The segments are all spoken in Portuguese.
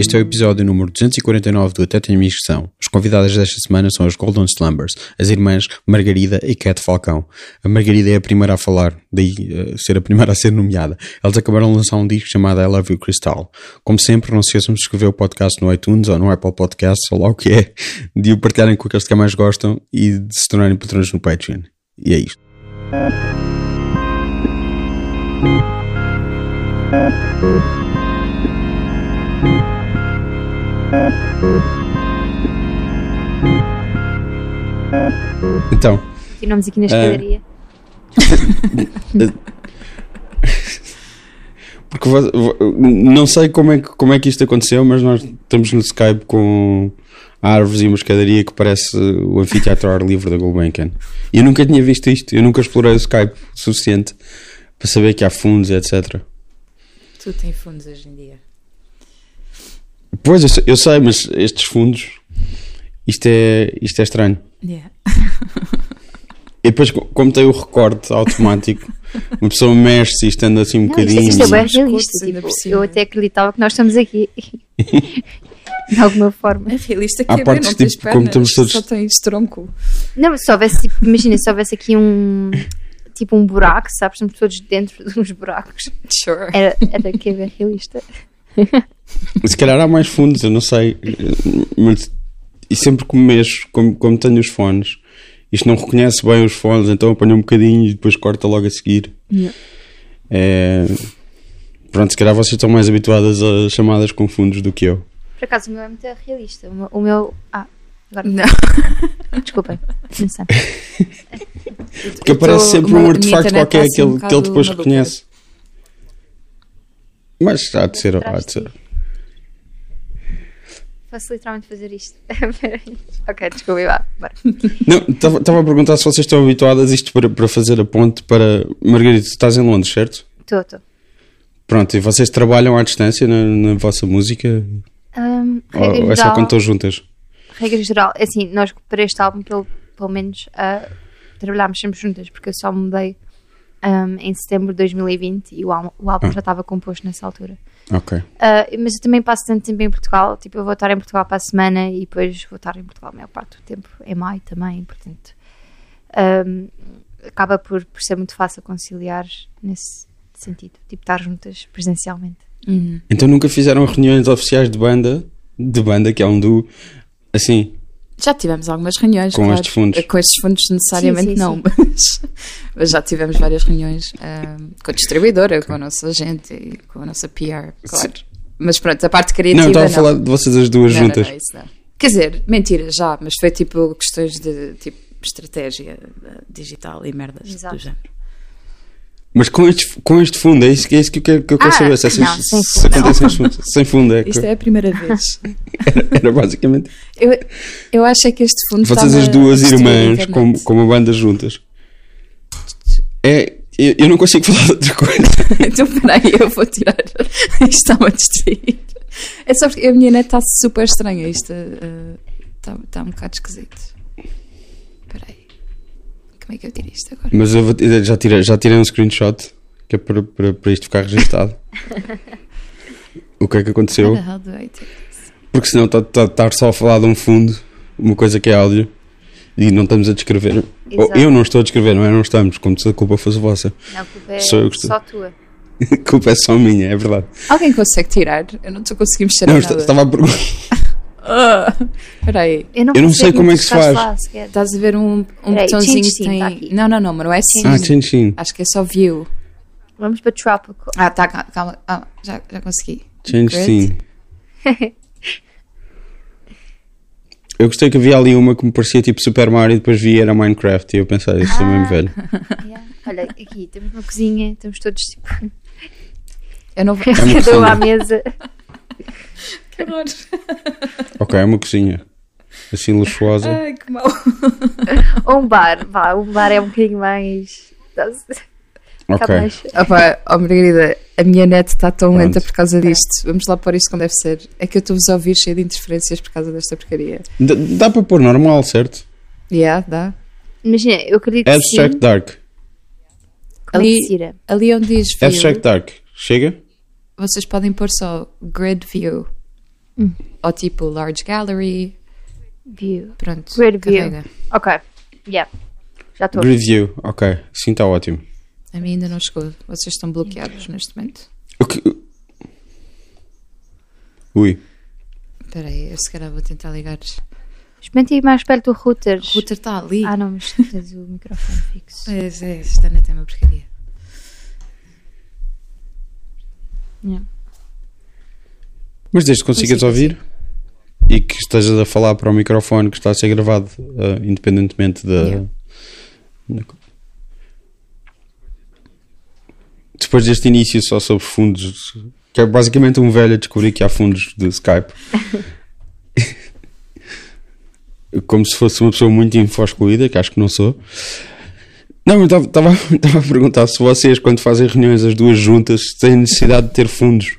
Este é o episódio número 249 do Até Tenho Minha Inscrição. As convidadas desta semana são as Golden Slumbers, as irmãs Margarida e Cat Falcão. A Margarida é a primeira a falar, daí uh, ser a primeira a ser nomeada. Elas acabaram de lançar um disco chamado I Love You Crystal. Como sempre, não se esqueçam de escrever o podcast no iTunes ou no Apple Podcasts, ou lá o que é, de o partilharem com aqueles que mais gostam e de se tornarem patrões no Patreon. E é isto. Então. Continuamos aqui na escadaria. Porque não sei como é, que, como é que isto aconteceu, mas nós estamos no Skype com árvores e uma escadaria que parece o anfiteatro ar livre da Gulbenkian. E eu nunca tinha visto isto, eu nunca explorei o Skype o suficiente para saber que há fundos, etc. Tudo tem fundos hoje em dia. Pois, eu, eu sei, mas estes fundos, isto é, isto é estranho. Yeah. E depois, como tem o recorte automático, uma pessoa mexe-se e estando assim um Não, bocadinho. isto, isto é bem realista. Tipo, eu até acreditava que nós estamos aqui. De alguma forma. É realista que Há é bem, não tipo, como pernas, estamos todos- só tens tronco. Não, se houvesse, tipo, imagina, se houvesse aqui um. Tipo um buraco, sabes? Estamos todos dentro de uns buracos. Sure. Era, era que é bem realista. Se calhar há mais fundos, eu não sei. Mas, e sempre que me mexo, como, como tenho os fones, isto não reconhece bem os fones, então apanha um bocadinho e depois corta logo a seguir. Yeah. É... Pronto, se calhar vocês estão mais habituadas a chamadas com fundos do que eu. Por acaso o meu é muito realista. O meu. o meu- ah, agora. Não. Desculpem. Não sei. Porque aparece tô- sempre um artefacto qualquer tá assim um que, ele, que ele depois reconhece. Mas há de ser, há de ser. Posso literalmente fazer isto. Ok, desculpa, vá. Bora. Não, estava a perguntar se vocês estão habituadas a isto para, para fazer a ponte para. Margarida, tu estás em Londres, certo? Estou, estou. Pronto, e vocês trabalham à distância na, na vossa música? Um, Ou, ou é só geral- quando estão juntas? regra geral, é assim, nós para este álbum, pelo, pelo menos, ah, trabalhámos sempre juntas, porque eu só mudei ahm, em setembro de 2020 e o álbum, o álbum Ah. já estava composto nessa altura. Ok. Ah, mas eu também passo tanto tempo em Portugal, tipo, eu vou estar em Portugal para a semana e depois vou estar em Portugal a maior parte do tempo, em maio também, portanto, ahm, acaba por, por ser muito fácil conciliar nesse sentido, tipo, estar juntas presencialmente. Uhum. Então nunca fizeram reuniões oficiais de banda, de banda, que é um duo, assim, Já tivemos algumas reuniões. Com claro. estes fundos. Com estes fundos necessariamente Sim, sim, não, Mas, mas já tivemos várias reuniões ahm, com a distribuidora, com a nossa agente e com a nossa PR, claro. Mas pronto, a parte criativa. Não, estava a não. falar de vocês as duas Não, juntas. não, isso não. Quer dizer, mentira, já, mas foi tipo questões de tipo estratégia eh, digital e merdas Exato. do género. Mas com este, com este fundo, é isso, que- é isso que eu quero, que eu quero Ah, saber. Se, essas- não, sem se acontecem sem fundo. Sem fundo, é. Isto é a primeira vez. Era, era basicamente. eu, eu acho é que este fundo Vocês, as duas irmãs, com, com uma banda juntas. É. Eu, eu não consigo falar de outra coisa. então peraí, eu vou tirar. Isto está-me a destruir. É só porque a minha net está super estranha. Isto eh, está está um bocado esquisito. Como é que eu tiro isto agora? Mas eu vou- já, tirei, já tirei um screenshot que é para, para, para isto ficar registado. o que é que aconteceu? How the hell do I take this? Porque senão está tá, estar só a falar de um fundo, uma coisa que é áudio, e não estamos a descrever. Exato. eu não estou a descrever, não é? Não estamos, como se a culpa fosse vossa. Não, a culpa é estou. só tua. A culpa é só minha, é verdade. Alguém consegue tirar? Eu não estou conseguindo mexer Não, nada. estava a perguntar. Ah, Espera aí. Eu não, Eu não sei como é que se faz. lá. Estás a ver um, um Peraí, botãozinho que tem. tá não, não, não, mas não é sim. Ah, sim, sim. Acho que é só view. Vamos para Tropical. Ah, tá, calma, calma. Ah, já, já consegui. Change. Eu gostei que havia ali uma que me parecia tipo Super Mario e depois vi era Minecraft e eu pensei, isso é mesmo velho. Yeah. Olha, aqui temos uma cozinha, estamos todos tipo, Eu não vou. É cada um à mesa. Que horror. Ok, é uma cozinha. Assim luxuosa. Ai, que mal. Ou um bar, vá, um bar é um bocadinho mais. Ok. Cá mais- Opa, oh Margarida, a minha net está tão Pronto. lenta por causa disto. Vamos lá pôr isto como deve ser. É que eu estou-vos a ouvir cheio de interferências por causa desta porcaria. D- Dá para pôr normal, certo? Yeah, dá. Imagina, eu acredito que Abstract sim. Dark. Ali-. Ali onde diz view, Abstract Dark. Chega? vocês podem pôr só grid view. Ou tipo Large Gallery. View. Pronto. Grid view. Ok. Yeah. Já estou. Review, ok. Sim, está ótimo. A mim ainda não chegou. Vocês estão bloqueados neste momento. O que- Ui. Espera aí, eu se calhar vou tentar ligar. Experimenta ir mais perto do router. O router está ali. Ah, não, mas tens o microfone fixo. É, é, esta net é uma porcaria. Yeah. Mas desde que consigas ouvir e que estejas a falar para o microfone que está a ser gravado eh, independentemente da. Yeah. Depois deste início só sobre fundos, que é basicamente um velho a descobrir que há fundos de Skype. Como se fosse uma pessoa muito info-excluída, que acho que não sou. Não, estava a perguntar se vocês, quando fazem reuniões as duas juntas, têm necessidade de ter fundos.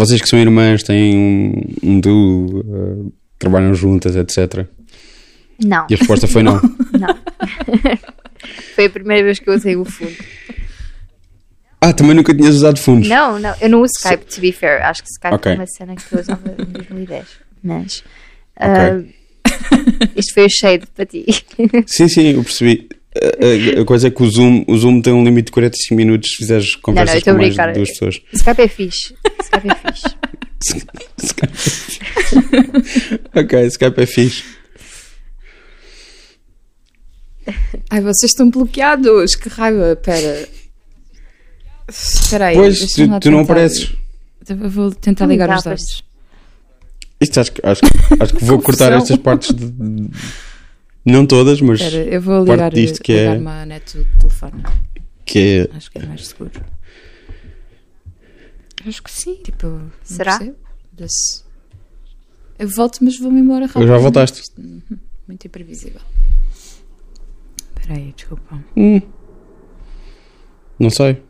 Vocês que são irmãs, têm um, um duo, eh, trabalham juntas, etc. Não, E a resposta foi não. não. Foi a primeira vez que eu usei o fundo. Ah, também nunca tinhas usado fundos. Não, não, eu não uso Skype, to be fair. Acho que Skype Ok. é uma cena que eu usava em 2010. Mas. ah, isto foi o shade para ti. Sim, sim, eu percebi. A, coisa é que o Zoom, o Zoom tem um limite de 45 minutos se fizeres conversas estou a com mais de duas pessoas. Skype é fixe. Skype é fixe. Skype é fixe. ok, Skype é fixe. Ai, vocês estão bloqueados. Que raiva. Espera. Espera aí. Pois, tu, tu não tentar. apareces. Eu vou tentar Não ligar os dados. Isto acho, que- acho, acho que vou cortar estas partes de- Não todas, mas Espera, eu vou parte ligar, disto que é- ligar-me à net do telefone. que é. Acho que é mais seguro. Acho que sim. Tipo, Será? Desse- Eu volto, mas vou-me embora rápido. Já voltaste. Muito imprevisível. Espera aí, desculpa. Hum, não sei.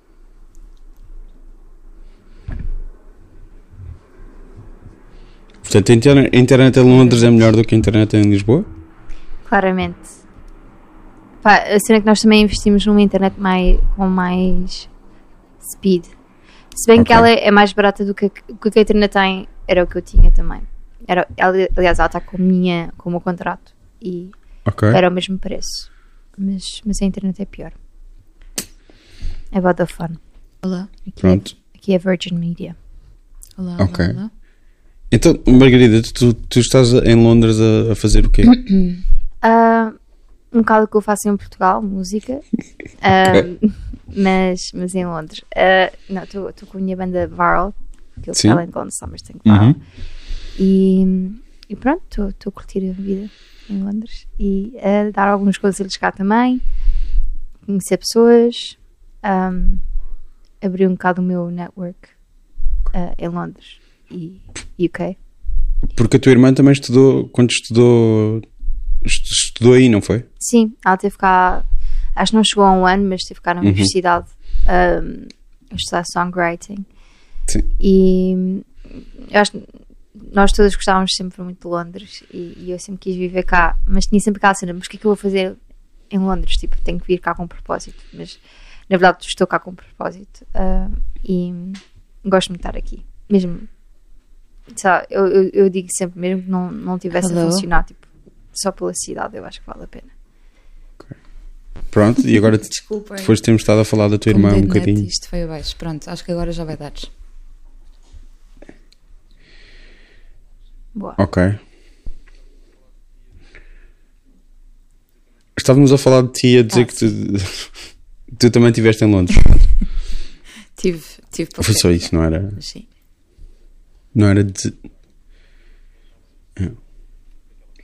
Portanto, a internet em Londres é melhor do que a internet em Lisboa? Claramente. Pá, a cena é que nós também investimos numa internet mais, com mais speed. Se bem que Ok. ela é mais barata do que, que a internet tem, era o que eu tinha também. Era, ela- aliás, ela está com, a minha, com o meu contrato e Ok. era o mesmo preço. Mas, mas a internet é pior. É Vodafone. Olá. Aqui, Pronto. É, aqui é Virgin Media. Olá, Ok. olá, olá. Então, Margarida, tu, tu estás em Londres a, a fazer o quê? Ah, um bocado que eu faço em Portugal, música. Ah, mas, mas em Londres. Ah, não, estou com a minha banda Viral, que eu Sim. Talent Gone Summers tenho Viral. Uhum. E, e pronto, estou a curtir a vida em Londres e a dar alguns conselhos cá também, conhecer pessoas, ahm, abrir um bocado o meu network ah, em Londres e UK. Porque a tua irmã também estudou, quando estudou, est- estudou aí, não foi? Sim, ela teve cá, acho que não chegou a um ano, mas teve cá na Uhum. universidade ahm, a estudar songwriting. Sim. E eu acho que nós todas gostávamos sempre muito de Londres e, e eu sempre quis viver cá, mas tinha sempre aquela cena, mas o que é que eu vou fazer em Londres? Tipo, tenho que vir cá com propósito, mas na verdade estou cá com propósito ah, e gosto muito de estar aqui, mesmo. lá, eu, eu, eu digo sempre, mesmo que não, não tivesse Hello? a funcionar, tipo, só pela cidade, eu acho que vale a pena. Pronto, e agora Desculpem. depois de termos estado a falar da tua irmã um net, bocadinho. Isto foi abaixo. Pronto, acho que agora já vai dar. Boa. Ok. Estávamos a falar de ti a dizer Ah, que tu, tu também estiveste em Londres. Tive, tive Foi só isso, não era? sim. Não era de.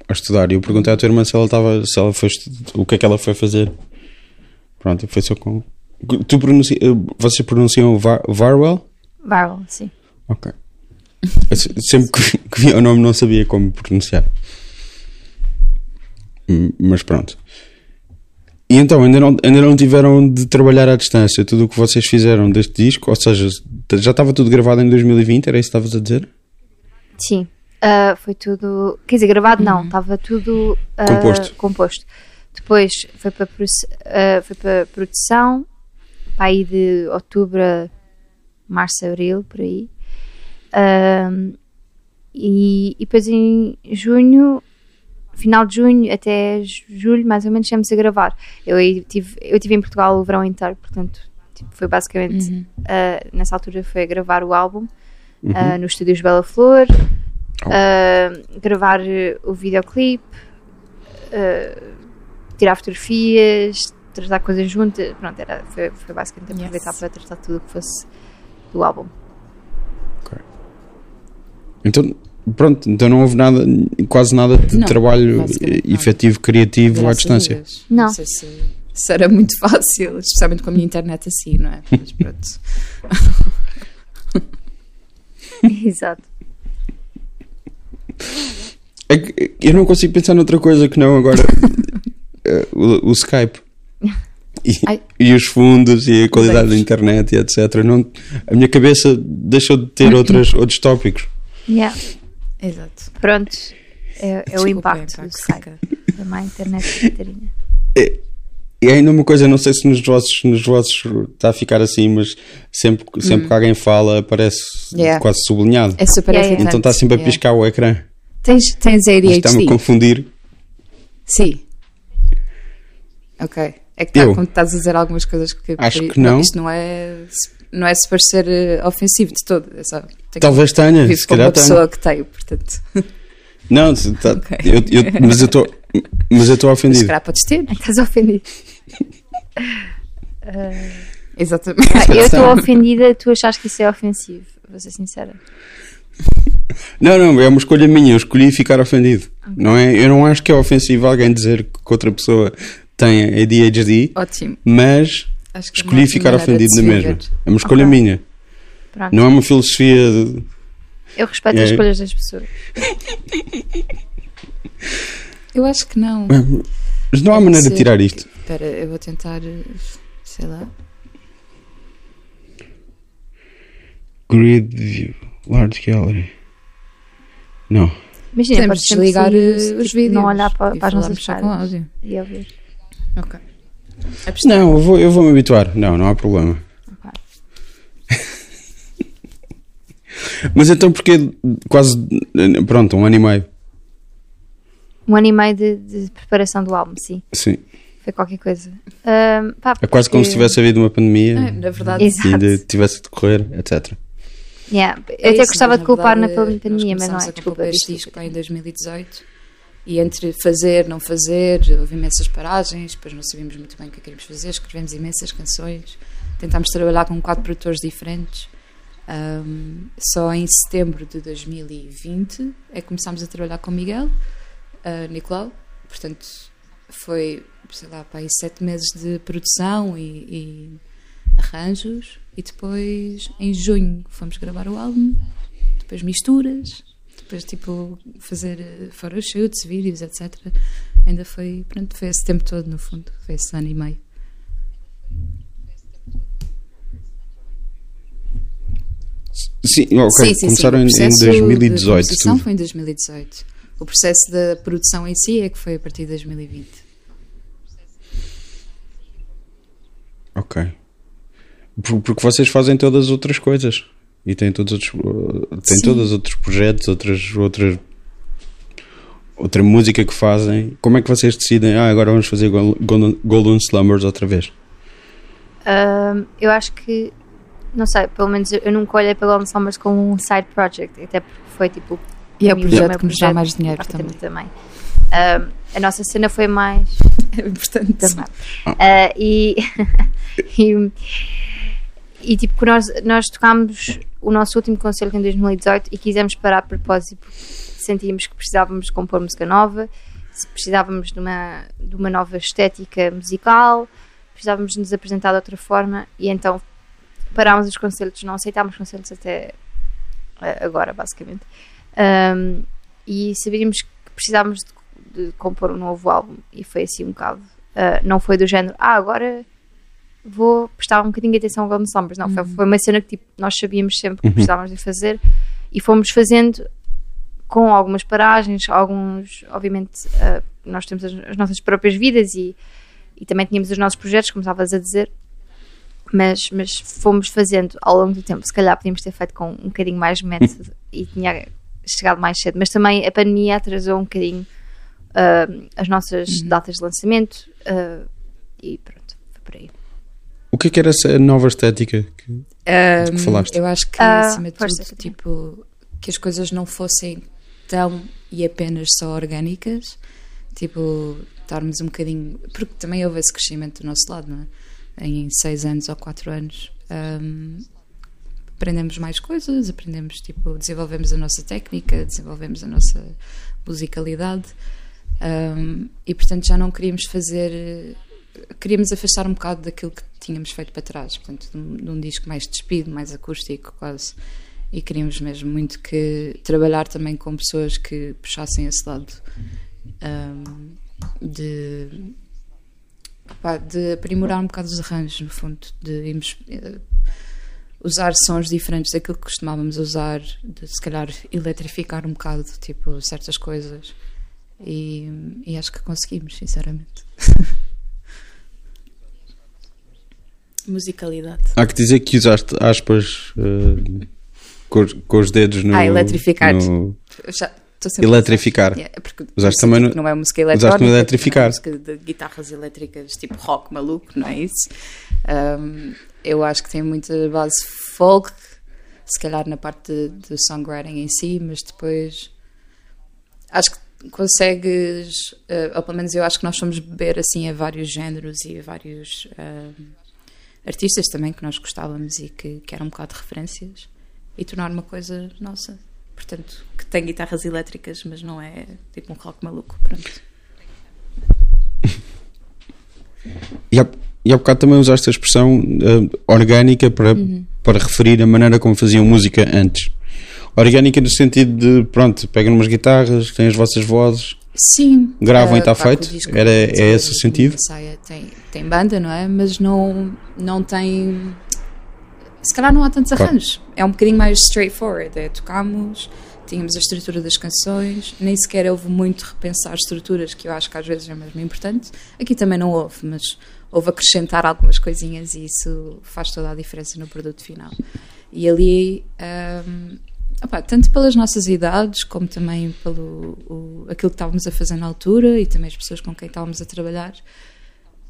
A estudar. E eu perguntei à tua irmã se ela estava. Se ela foi o que é que ela foi fazer. Pronto, foi só com. Tu pronuncia, vocês pronunciam Var, Varwell? Viral, sim. Ok. Eu sempre que, que via o nome não sabia como pronunciar. Hum, Mas pronto. E então, ainda não, ainda não tiveram de trabalhar à distância tudo o que vocês fizeram deste disco? Ou seja, já estava tudo gravado em 2020? Era isso que estavas a dizer? Sim, Ah, foi tudo. Quer dizer, gravado não, estava tudo ah, Composto. composto. Depois foi para, ah, foi para produção, para aí de outubro, a março, abril, por aí. E, e depois em junho, final de junho até julho, mais ou menos, estivemos a gravar. Eu tive, eu tive em Portugal o verão inteiro, portanto, tipo, foi basicamente, Uhum. nessa altura foi a gravar o álbum Uhum. nos estúdios Bela Flor, Ah, gravar eh, o videoclipe, ah, tirar fotografias, tratar coisas juntas. Pronto, era, foi, foi basicamente Yes. aproveitar para tratar tudo o que fosse do álbum. Então, pronto, então não houve nada, quase nada de Não, trabalho eh, efetivo, criativo à Graças a distância. Deus. Não. sei se, se era muito fácil, especialmente com a minha internet assim, não é? Mas pronto. Exato. É eu não consigo pensar noutra coisa que não agora eh, o, o Skype. E, Ai. e os fundos e a qualidade da internet e etc. Não, a minha cabeça deixou de ter outras, outros tópicos. Yeah. Exato. Pronto, é, é o impacto do Skype. Da má internet Catarina. E ainda uma coisa, não sei se nos vossos, nos vossos está a ficar assim, mas sempre, sempre que alguém fala aparece Yeah. quase sublinhado. É super Yeah, yeah. irritante. Então está sempre a Yeah. piscar o ecrã. Tens, tens Está-me a ADHD? confundir. Sim. Ok. É que tá, estás a dizer algumas coisas que. Acho que não. Isto não é. Não é super ser eh, ofensivo de todo. É só, tenho que- Talvez tenha, se calhar tenha. pessoa que tenho, portanto. Não, se tá- Ok. eu, eu- mas eu estou mas eu estou Se ofendido. calhar podes ter. Estás ofendido. Exatamente. Ah, eu estou ofendida, tu achas que isso é ofensivo. Vou ser sincera. Não, não, é uma escolha minha. Eu escolhi ficar ofendido. Não é? Eu não acho que é ofensivo alguém dizer que outra pessoa tem ADHD, Ótimo. mas Acho que é escolhi ficar ofendido na mesma. É uma escolha Ok. minha. Pronto. Não é uma filosofia. de- Eu respeito É. as escolhas das pessoas. Eu acho que não. Mas não há Pode maneira de ser. tirar isto. Espera, eu vou tentar. Sei lá. Grid view, large gallery. Não. Imagina, Podemos podes sempre desligar sair, eh, tipo, os vídeos. Não olhar para, e para as nossas só com caras áudio. e ouvir. Ok. Não, eu vou, eu vou me habituar. Não, não há problema. Ok. Mas então porque quase. Pronto, um ano e meio. Um ano e meio de, de preparação do álbum, sim. Sim. Foi qualquer coisa. Ahm, pá, É quase como se porque- tivesse havido uma pandemia É, na verdade, Exato. e ainda tivesse de decorrer, etc. Yeah, Eu É até isso, gostava de culpar na pandemia, mas não é. Desculpa, este disco em 2018 e entre fazer, não fazer, houve imensas paragens, depois não sabíamos muito bem o que queríamos fazer, escrevemos imensas canções, tentámos trabalhar com quatro produtores diferentes. Ahm, só em setembro de 2020 é que começámos a trabalhar com o Miguel uh, Nicolau, portanto foi, sei lá, para aí sete meses de produção e, e arranjos e depois em junho fomos gravar o álbum, depois misturas, depois tipo fazer eh, photoshoots, vídeos, etc. Ainda foi, pronto, foi esse tempo todo no fundo, foi esse ano e meio. Sim, ok. Começaram O em, em processo de 2018. composição tudo. foi em 2018. O processo da produção em si é que foi a partir de 2020. Ok. Por- Porque vocês fazem todas as outras coisas. E têm todos outros, uh, têm Sim. todos outros projetos, outras, outras, outra música que fazem. Como é que vocês decidem? Ah, agora vamos fazer Gol- Golden, Golden Slumbers outra vez. Ahm, eu acho que, não sei, pelo menos eu, nunca olhei para Golden Summers como um side project, até porque foi tipo. E é o projeto meu que nos dá mais dinheiro praticamente também. Ahm, a nossa cena foi mais. É importante. também. Ah, e, e, e, tipo, que nós, nós tocámos o nosso último concerto em 2018 e quisemos parar de propósito porque sentíamos que precisávamos de compor música nova, precisávamos de uma, de uma nova estética musical, precisávamos de nos apresentar de outra forma e então parámos os concertos, não aceitámos concertos até ah, agora, basicamente. Ahm, e sabíamos que precisávamos de, de compor um novo álbum e foi assim um bocado. ah, não foi do género, ah, agora vou prestar um bocadinho de atenção ao Golden Summers. Não, foi, foi uma cena que tipo, nós sabíamos sempre que precisávamos de fazer e fomos fazendo com algumas paragens, alguns, obviamente, ah, nós temos as, as nossas próprias vidas e, e também tínhamos os nossos projetos, como estavas a dizer, mas, mas fomos fazendo ao longo do tempo. Se calhar podíamos ter feito com um bocadinho mais método e tinha chegado mais cedo. Mas também a pandemia atrasou um bocadinho ah, as nossas Uhum. datas de lançamento ah, e pronto, foi por aí. O que é que era essa nova estética? que- Um, falaste? Eu acho que, Ah, acima de tudo, tipo, que as coisas não fossem tão e apenas só orgânicas, tipo, estarmos um bocadinho. Porque também houve esse crescimento do nosso lado, não é? Em seis anos ou quatro anos. um, aprendemos mais coisas, aprendemos, tipo, desenvolvemos a nossa técnica, desenvolvemos a nossa musicalidade. um, e portanto já não queríamos fazer queríamos afastar um bocado daquilo que tínhamos feito para trás, portanto, de um, um disco mais despido, mais acústico, quase. E queríamos mesmo muito que trabalhar também com pessoas que puxassem esse lado ahm, de, de aprimorar um bocado os arranjos, no fundo, de irmos, eh, usar sons diferentes daquilo que costumávamos usar, de se calhar eletrificar um bocado, tipo, certas coisas. E, e acho que conseguimos, sinceramente. Musicalidade. Há que dizer que usaste aspas eh, com, os- com os dedos no. Ah, eletrificar. no- já Eletrificar. Yeah, é porque Usaste também senti no- que não é música usaste eletrónica, no tipo, eletrificar. é música de guitarras elétricas tipo rock maluco, não é isso? Um, eu acho que tem muita base folk, se calhar na parte de songwriting em si, mas depois acho que consegues, eh, ou pelo menos eu acho que nós fomos beber assim a vários géneros e a vários eh, artistas também que nós gostávamos e que, que eram um bocado de referências e tornar uma coisa nossa. Portanto, que tem guitarras elétricas, mas não é tipo um rock maluco. Pronto. E há, e há bocado também usaste a expressão eh, orgânica para, Uhum. para referir a maneira como faziam música antes. Orgânica no sentido de, pronto, pegam umas guitarras, têm as vossas vozes. Sim. Gravam e ah, tá com o feito? Era- é esse o sentido? Tem, tem banda, não é? Mas não, não tem. Se calhar não há tantos Claro. arranjos. É um bocadinho mais straightforward. É tocámos, tínhamos a estrutura das canções, nem sequer houve muito repensar estruturas, que eu acho que às vezes é mesmo importante. Aqui também não houve, mas houve acrescentar algumas coisinhas e isso faz toda a diferença no produto final. E ali. ahm, opá, tanto pelas nossas idades, como também pelo o- aquilo que estávamos a fazer na altura e também as pessoas com quem estávamos a trabalhar,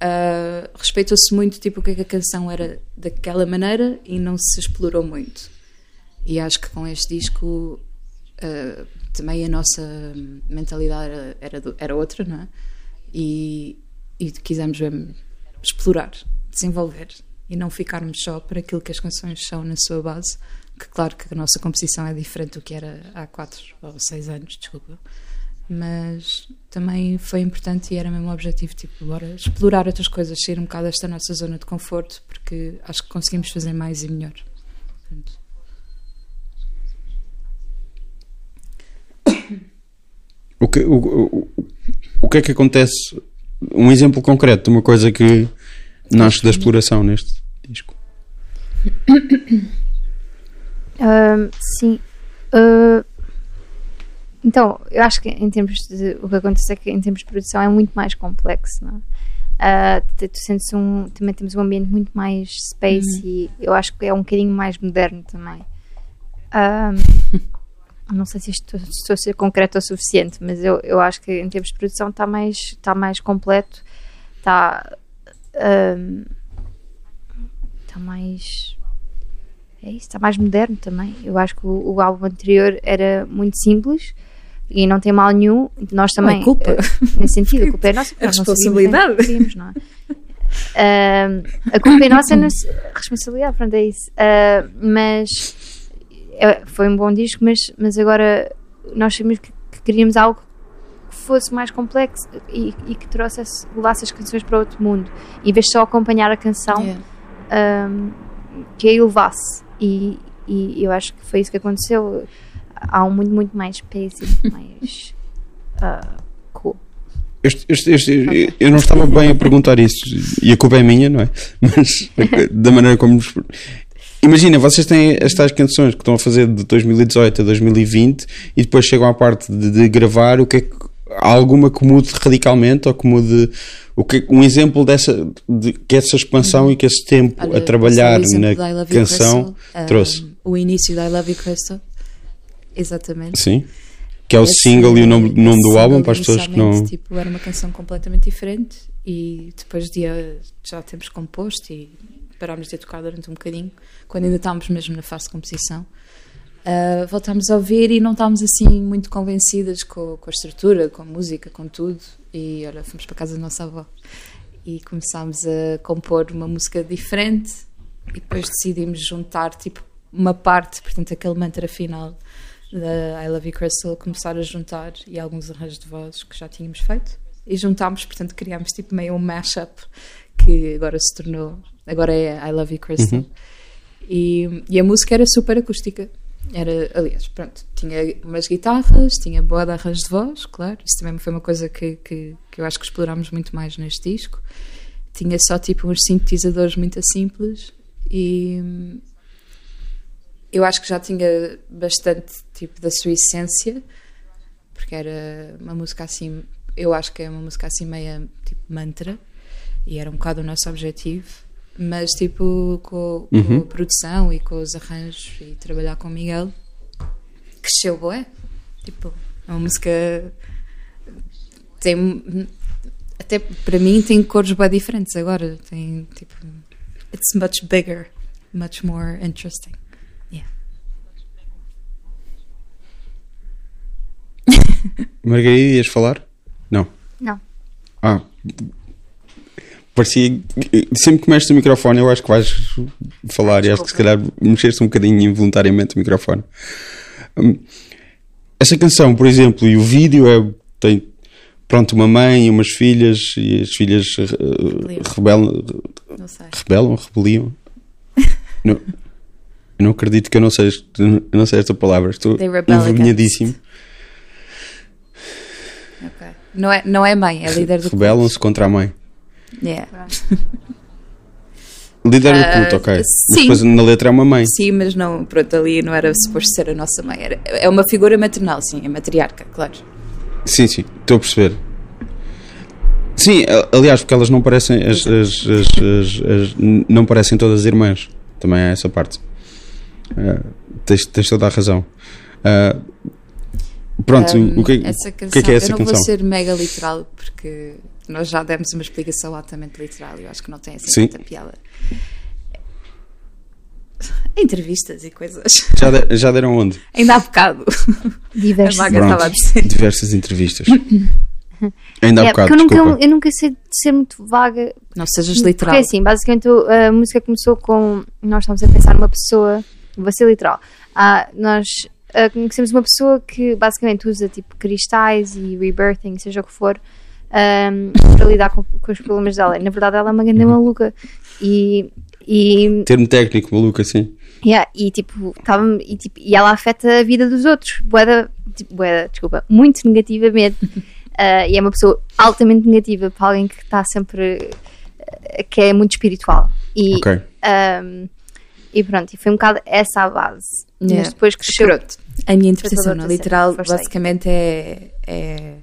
ah, respeitou-se muito tipo, o que é que a canção era daquela maneira e não se explorou muito. E acho que com este disco ah, também a nossa mentalidade era, era, era outra, não é? E, e quisemos mesmo explorar, desenvolver e não ficarmos só para aquilo que as canções são na sua base, que claro que a nossa composição é diferente do que era há 4 ou 6 anos, desculpa. Mas também foi importante e era mesmo o objetivo, tipo, bora explorar outras coisas, sair um bocado desta nossa zona de conforto, porque acho que conseguimos fazer mais e melhor. Portanto, O que, o, o, o que é que acontece? Um exemplo concreto de uma coisa que nasce da exploração neste disco. Ahm, sim. Ah, então, eu acho que em termos de. O que acontece é que em termos de produção é muito mais complexo, não é? Ah, sentes um. Também temos um ambiente muito mais space e eu acho que é um bocadinho mais moderno também. Ahm, não sei se isto, estou a ser concreto o suficiente, mas eu, eu acho que em termos de produção está mais, está mais completo, está. ahm, está mais. É isso, está mais moderno também. Eu acho que o, o álbum anterior era muito simples e não tem mal nenhum. Nós também. é culpa. eh, nesse sentido, a culpa é nossa. A não sabíamos responsabilidade. não é? Ahm, a culpa é nossa, na responsabilidade, pronto, é isso. Ah, mas é- foi um bom disco, mas, mas agora nós sabíamos que, que queríamos algo que fosse mais complexo e, e que trouxesse, levasse as canções para outro mundo. Em vez de só acompanhar a canção, yeah. um, que a elevasse. E, e eu acho que foi isso que aconteceu. Há um muito, muito mais space e muito mais uh, cool. Este- este- este- eu não estava bem a perguntar isso e a culpa é minha, não é? Mas da maneira como. nos- Imagina, vocês têm estas canções que estão a fazer de 2018 a 2020 e depois chegam à parte de, de gravar. O que é que, há alguma que mude radicalmente ou que mude. O que, um exemplo dessa de, que essa expansão e que esse tempo Olha, a trabalhar na canção Crystal? Um, trouxe. o início da I Love You Crystal. Exatamente. Sim. Que é o Esse- single e o nome, nome do álbum para as pessoas que não. Tipo, era uma canção completamente diferente e depois de já termos composto e parámos de tocar durante um bocadinho, quando ainda estávamos mesmo na fase de composição, ah, voltámos a ouvir e não estávamos assim muito convencidas com, com a estrutura, com a música, com tudo. E olha, fomos para casa da nossa avó e começámos a compor uma música diferente e depois decidimos juntar tipo uma parte, portanto aquele mantra final da I Love You Crystal, começar a juntar e alguns arranjos de voz que já tínhamos feito. E juntámos, portanto criámos tipo meio um mashup que agora se tornou, agora é I Love You Crystal. E, e a música era super acústica. Era, aliás, pronto, tinha umas guitarras, tinha boa de arranjo de voz, claro, isso também foi uma coisa que, que, que eu acho que explorámos muito mais neste disco. Tinha só tipo uns sintetizadores muito simples e hum, eu acho que já tinha bastante tipo da sua essência, porque era uma música assim, eu acho que é uma música assim meia tipo mantra e era um bocado o nosso objetivo mas tipo com, com Uhum. a produção e com os arranjos e trabalhar com o Miguel cresceu bué tipo é uma música tem até para mim tem cores bem diferentes agora tem tipo it's much bigger much more interesting yeah Margarida, ias falar? Não. Não. Ah. Parecia. Sempre que mexes o microfone, eu acho que vais falar e acho que se calhar mexeste um bocadinho involuntariamente o microfone. Hum, Essa canção, por exemplo, e o vídeo é. Tem. Pronto, uma mãe e umas filhas, e as filhas eh, rebelam, não sei rebelam, rebeliam. não, eu não acredito que eu não sei, não sei esta palavra. Estou envergonhadíssimo. Ok. Não é não é mãe é líder do Rebelam-se contra a mãe. yeah. Líder do Ah, culto, ok. Mas sim. depois na letra é uma mãe. Sim, mas não, pronto, ali não era suposto ser a nossa mãe. Era, é uma figura maternal, sim, é matriarca, claro. Sim, sim, estou a perceber. Sim, aliás, porque elas não parecem as, as- as- não parecem todas irmãs. Também há essa parte. Ah, tens, tens toda a razão. Ah, pronto, Um, o, que, essa o que é que é essa eu não canção? vou ser mega literal porque nós já demos uma explicação altamente literal e eu acho que não tem assim Sim. muita piada. Entrevistas e coisas. Já, de- já deram onde? Ainda há bocado. A Pronto. a dizer. Diversas entrevistas. Ainda há É, bocado, porque eu nunca, eu nunca sei ser muito vaga. Não sejas Porque literal. assim, basicamente a música começou com. Nós estávamos a pensar numa pessoa. Vou ser literal. Ah, nós ah, conhecemos uma pessoa que basicamente usa tipo cristais e rebirthing, seja o que for, ahm, para lidar com, com os problemas dela. E, na verdade, ela é uma grande Uhum. maluca. E. e Termo técnico, maluco, assim. Yeah, e tipo, tava, e, tipo, e ela afeta a vida dos outros, boeda, tipo, bué, desculpa, muito negativamente. Ah, e é uma pessoa altamente negativa para alguém que está sempre ah, que é muito espiritual. E, Ok. ahm, e pronto, e foi um bocado essa a base. Yeah. Mas depois cresceu. Pronto. A minha interpretação outra literal basicamente é, é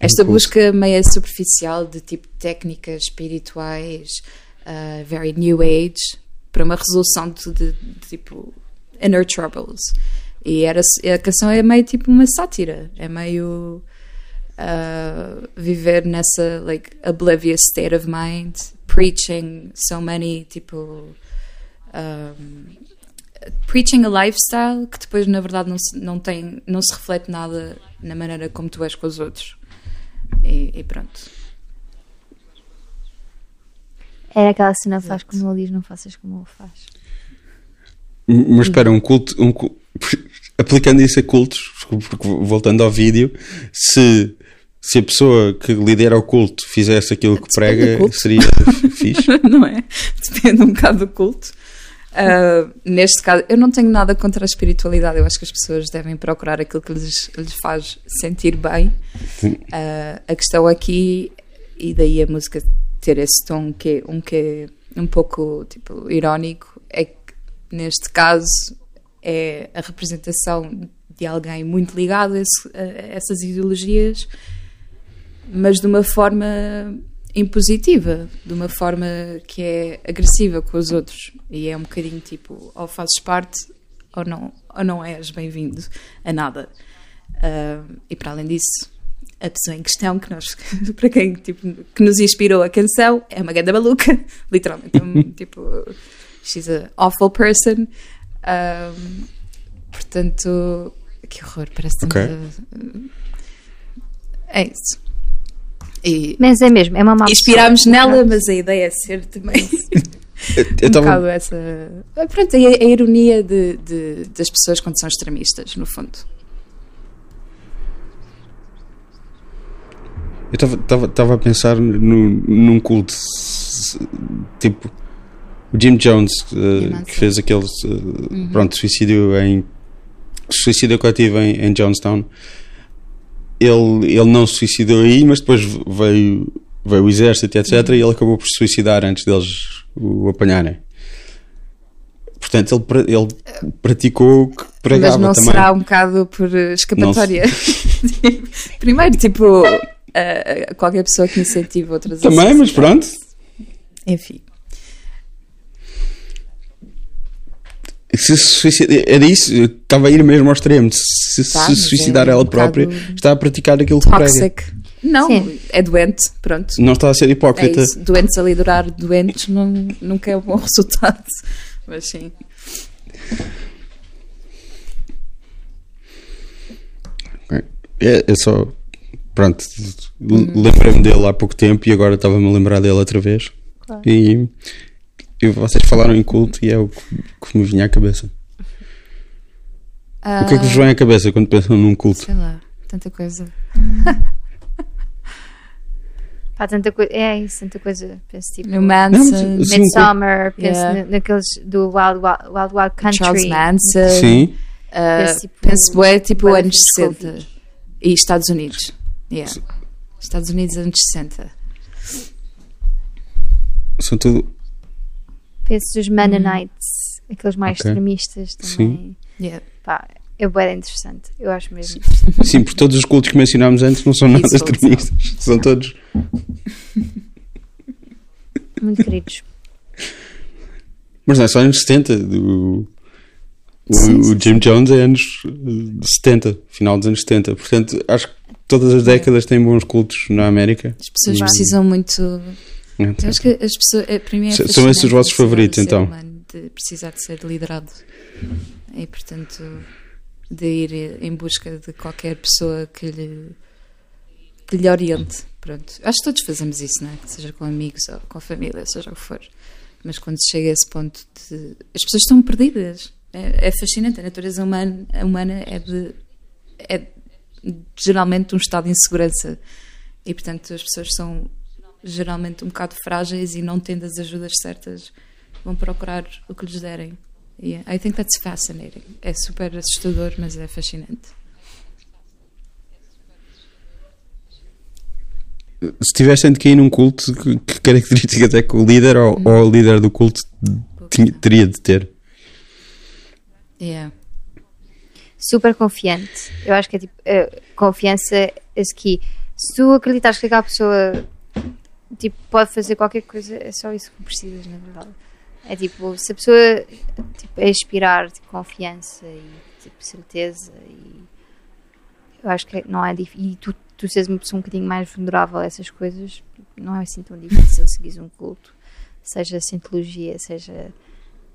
esta busca meio superficial de tipo técnicas espirituais, uh, very new age, para uma resolução de, de- de, tipo inner troubles. E era, a canção é meio tipo uma sátira, é meio uh, viver nessa like oblivious state of mind, preaching so many tipo um, preaching a lifestyle que depois na verdade não se, não tem não se reflete nada na maneira como tu és com os outros e, e pronto Era aquela cena, faz como ele diz, não faças como ele faz. Mas espera, um culto. Um Aplicando isso a cultos, porque voltando ao vídeo, se, se a pessoa que lidera o culto fizesse aquilo que Depende prega, seria fixe. não é? Depende um bocado do culto. Uh, neste caso, eu não tenho nada contra a espiritualidade. Eu acho que as pessoas devem procurar aquilo que lhes, lhes faz sentir bem. Uh, a questão aqui, e daí a música ter esse tom que é um, que é um pouco tipo, irónico, é que neste caso é a representação de alguém muito ligado a, esse- a essas ideologias, mas de uma forma impositiva, de uma forma que é agressiva com os outros. E é um bocadinho tipo, ou fazes parte ou não, ou não és bem-vindo a nada. Ah, e para além disso, a pessoa em questão, que nós, para quem tipo, que nos inspirou a canção, é uma ganda maluca, literalmente. é um, tipo, she's an awful person. Ah, portanto, que horror, parece Ok. tanto- É isso. E Mas é mesmo, é uma má inspirámos nela, mas a ideia é ser também Eu um bocado essa. Pronto, a, a ironia de, de- das pessoas quando são extremistas, no fundo. Eu estava- estava estava a pensar no, num culto tipo o Jim Jones Manson. que fez aquele eh, pronto, suicídio em suicídio coletivo em, em Jonestown ele, ele não se suicidou aí mas depois veio, veio o exército etc e ele acabou por se suicidar antes deles o apanharem portanto ele, ele praticou o que pregava mas não também será um bocado por escapatória. Primeiro, tipo, eh, qualquer pessoa que incentive outras também mas suicidar. pronto Enfim. Se se suicida- era isso, estava a ir mesmo ao extremo. Se se Tá, mas suicidar é ela um própria, bocado está a praticar aquilo que prega. Não, Sim. é doente, pronto. Não está a ser É hipócrita. isso. Doentes a liderar doentes não, nunca é um bom resultado. Mas sim. É, é só. Pronto, Uhum. lembrei-me dele há pouco tempo e agora estava-me a lembrar dele outra vez. Claro. E, e vocês falaram em culto e é o que, me vinha à cabeça. O que é que vos vem à cabeça quando pensam num culto? Sei lá, tanta coisa. Pá, tanta coisa. É isso, tanta coisa. Penso tipo. No Manson, Midsummer, penso Yeah. na- naqueles do Wild Wild, Wild, Wild Country. Charles Manson. Sim, Uh, Penso, tipo, penso é tipo anos filmes de 60 e Estados Unidos. Yeah. Estados Unidos anos 60. são tudo. Penso dos Mennonites, aqueles mais Ok. extremistas também. Yeah. Pá, é bué interessante. Eu acho mesmo. Sim, porque todos os cultos que mencionámos antes não são nada extremistas. São todos. Muito queridos. Mas não é só anos 70. do- o, Sim, o sim, Jim Jones é anos eh, 70, final dos anos 70. Portanto, acho que todas as décadas têm bons cultos na América. As pessoas Vai. precisam muito. Eu acho que as pessoas. Para mim é São esses os vossos favoritos, então? De precisar de ser liderado. E portanto, de ir em busca de qualquer pessoa que lhe, que lhe oriente. Pronto. Acho que todos fazemos isso, não é? Seja com amigos ou com a família, seja o que for. Mas quando se chega a esse ponto de. As pessoas estão perdidas. É, é fascinante. A natureza humana, a humana é de. É geralmente um estado de insegurança. E portanto as pessoas são geralmente um bocado frágeis e não tendo as ajudas certas vão procurar o que lhes derem. Yeah, I think that's fascinating. É super assustador, mas é fascinante. Se tivessem de cair num culto, que, que características é que o líder ou, ou o líder do culto tinha- teria de ter? Yeah. Super confiante. Eu acho que é tipo. eh, confiança é aqui. Se tu acreditares que aquela pessoa tipo, pode fazer qualquer coisa, é só isso que precisas, na verdade. É tipo, se a pessoa tipo, é inspirar tipo, confiança e tipo, certeza e eu acho que não é difícil. E tu, tu seres uma pessoa um bocadinho mais vulnerável a essas coisas, não é assim tão difícil seguir um culto, seja cientologia, seja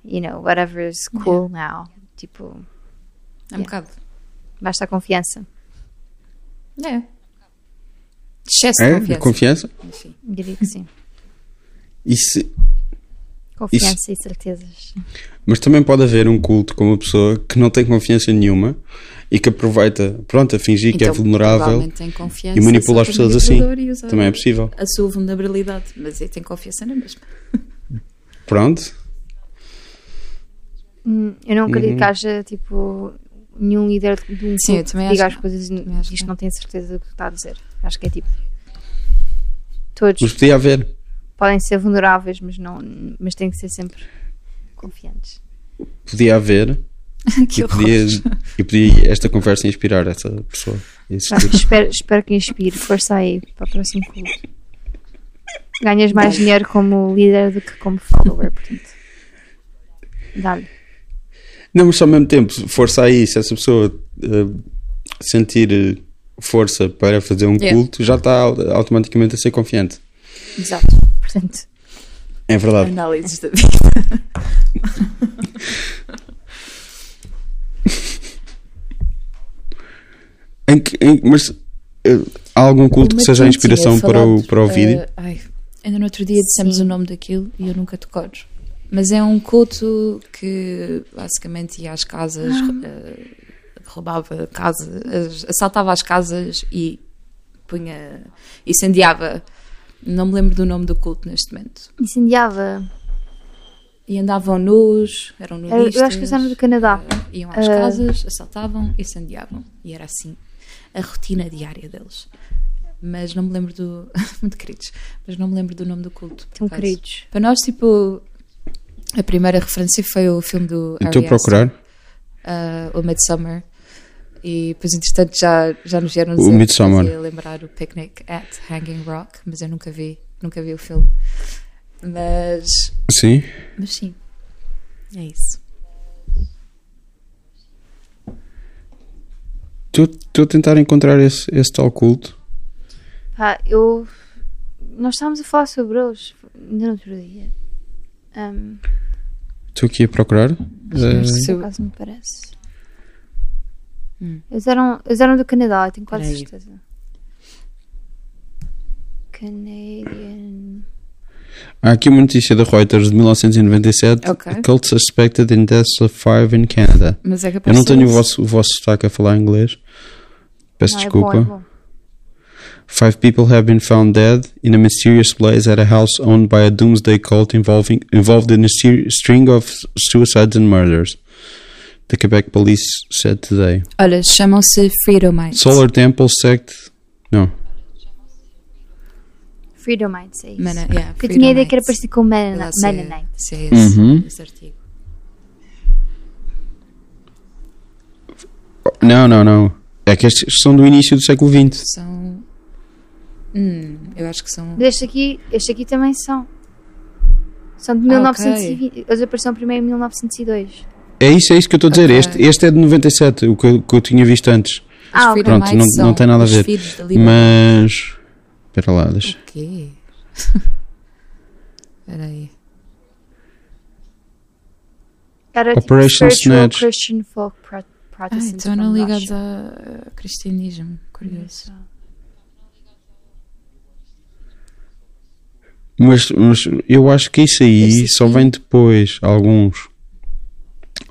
you know, whatever is cool now. Tipo, É um Yeah. bocado. basta a confiança. É. Excesso É? de confiança. Confiança? Enfim. Diria que sim. E se- Confiança e certezas. mas também pode haver um culto com uma pessoa que não tem confiança nenhuma e que aproveita, pronto, a fingir que é Então, vulnerável. provavelmente tem confiança, e manipula as pessoas assim. Também é possível. A sua vulnerabilidade, mas ele tem confiança na mesma. Pronto. Hum, Eu não acredito Uhum. que haja tipo nenhum líder de um Sim, também que diga acho as que coisas e que não tem certeza do que está a dizer. Acho que é tipo. Todos Mas podia haver. podem ser vulneráveis, mas, não, mas têm que ser sempre confiantes. Podia haver. que e, podia, e podia esta conversa inspirar essa pessoa. Espero, espero que inspire. Força aí para o próximo culto. Ganhas mais dinheiro como líder do que como follower, portanto. Dá-lhe. Não, mas ao mesmo tempo, força aí, se essa pessoa uh, sentir eh, força para fazer um Yeah. culto, já está au- automaticamente a ser confiante. Exato. Portanto, É verdade. Análises da vida. Em que- em- mas uh, há algum culto que seja a inspiração para o, para o eh, vídeo? ai, ainda no outro dia dissemos Sim. o nome daquilo e eu nunca decoro. Mas é um culto que basicamente ia às casas, eh, roubava casas, assaltava as casas e punha, incendiava. Não me lembro do nome do culto neste momento. incendiava. E andavam nus, eram Era- nudistas. eu acho que isso era do Canadá. eh, iam às Ah. casas, assaltavam e incendiavam. E era assim a rotina diária deles. Mas não me lembro do. Muito queridos. Mas não me lembro do nome do culto. Tão queridos. Para nós, tipo. A primeira referência foi o filme do. Estou a procurar. Uh, o Midsummer. E depois, entretanto, já, já nos vieram O dizer Midsommar. que lembrar o Picnic at Hanging Rock, mas eu nunca vi, nunca vi o filme. Mas, Sim. mas sim, é isso. Estou a tentar encontrar esse, esse tal culto. Pá, eu. Nós estávamos a falar sobre eles ainda no outro dia. Um, Estou aqui a procurar. Mas Eh, se eu- por acaso me parece. Hum. Eles, eram, eles eram do Canadá, eu tenho quase Peraí. certeza. Canadian. há aqui uma notícia da Reuters de 1997. Ok. A cult suspected in deaths of five in Canada. Mas é Eu capaz não tenho o vosso, o vosso sotaque a falar inglês. Peço Não, é desculpa. bom, é bom. Five people have been found dead in a mysterious blaze at a house owned by a doomsday cult involving involved in a string of suicides and murders. The Quebec police said today. Olha, chamam-se Freedomites. Solar Temple sect. Não. Freedomites, é isso. Mana, yeah, eu tinha a ideia que era Freedomites. parecido com Mennonite. Lá se é- Mennonite. se é esse, Uhum. esse artigo. Não, não, não. É que estes são do início do século XX. São. Hum, eu acho que são. Este aqui, este aqui também são. São de Ah, 1920. Eles apareceram primeiro em 1902. É isso, é isso que eu estou a dizer. Ok. Este, este é de 97, o que eu, que eu tinha visto antes. Ah, Os ok. Pronto, não- não tem nada a ver. Mas. Espera lá, deixa. O quê? Espera aí. Era Operation Snatch. Christian Folk Pro- Ah, Protestants então não from ligados a cristianismo. Curioso. Mas, mas eu acho que isso aí Esse só vem depois, alguns.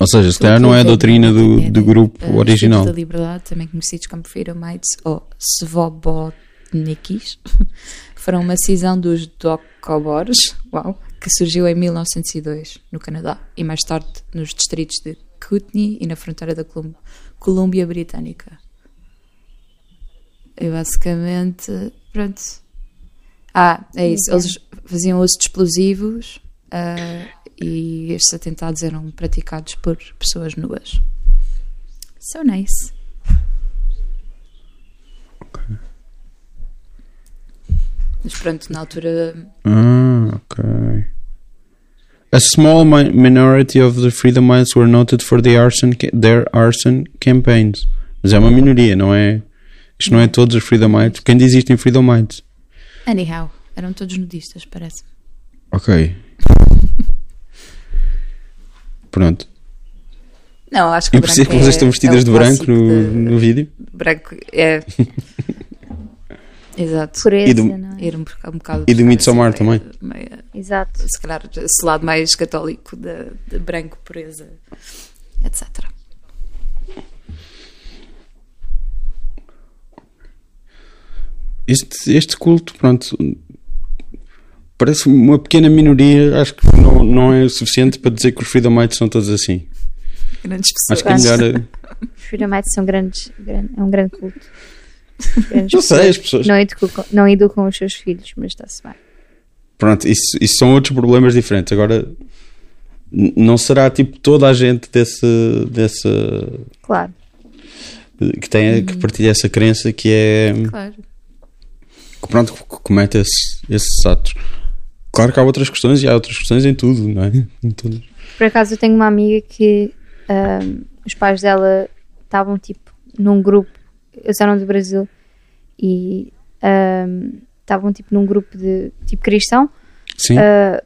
Ou seja, se calhar não é a doutrina do, do grupo original. Os da Liberdade, também conhecidos como Freedomites ou Svobodnikis, foram uma cisão dos Dokobors, uau, que surgiu em 1902 no Canadá e mais tarde nos distritos de Kootenay e na fronteira da Colum- Colômbia Britânica. E basicamente, pronto. Ah, é isso. Eles faziam uso de explosivos ah, e estes atentados eram praticados por pessoas nuas. So nice. Mas pronto, na altura. Ah, ok. A small mi- minority of the Freedomites were noted for the arson their arson campaigns. Mas é uma minoria, não é? Isto não é todos os Freedomites. Quem diz isto em Freedomites? Anyhow, eram todos nudistas, parece. Ok. Pronto. Não, acho que E o por isso é branco que vocês é- estão vestidas é de branco no, de- no vídeo? Branco é. Exato. Pureza, E do- não é? Ir um, um bocado E do Midsommar ideia também. meia- Exato. se calhar esse lado mais católico de, de branco, pureza, etc. Este, este culto, pronto, parece uma pequena minoria. Acho que não, não é suficiente para dizer que os Freedomites são todos assim. Grandes Acho pessoas. que é melhor. Os Freedomites são grandes, gran- é um grande culto. Grandes Não sei, as pessoas. Não educam, não educam os seus filhos, mas está-se bem. Pronto, isso, isso são outros problemas diferentes. Agora, não será tipo toda a gente desse, desse Claro. que tem que partilha essa crença que é Claro. que, pronto, que comete esse- esses atos. Claro que há outras questões e há outras questões em tudo, não é? Em tudo. Por acaso eu tenho uma amiga que ahm, os pais dela estavam tipo num grupo, eles eram do Brasil e estavam tipo num grupo de tipo cristão Sim. ah,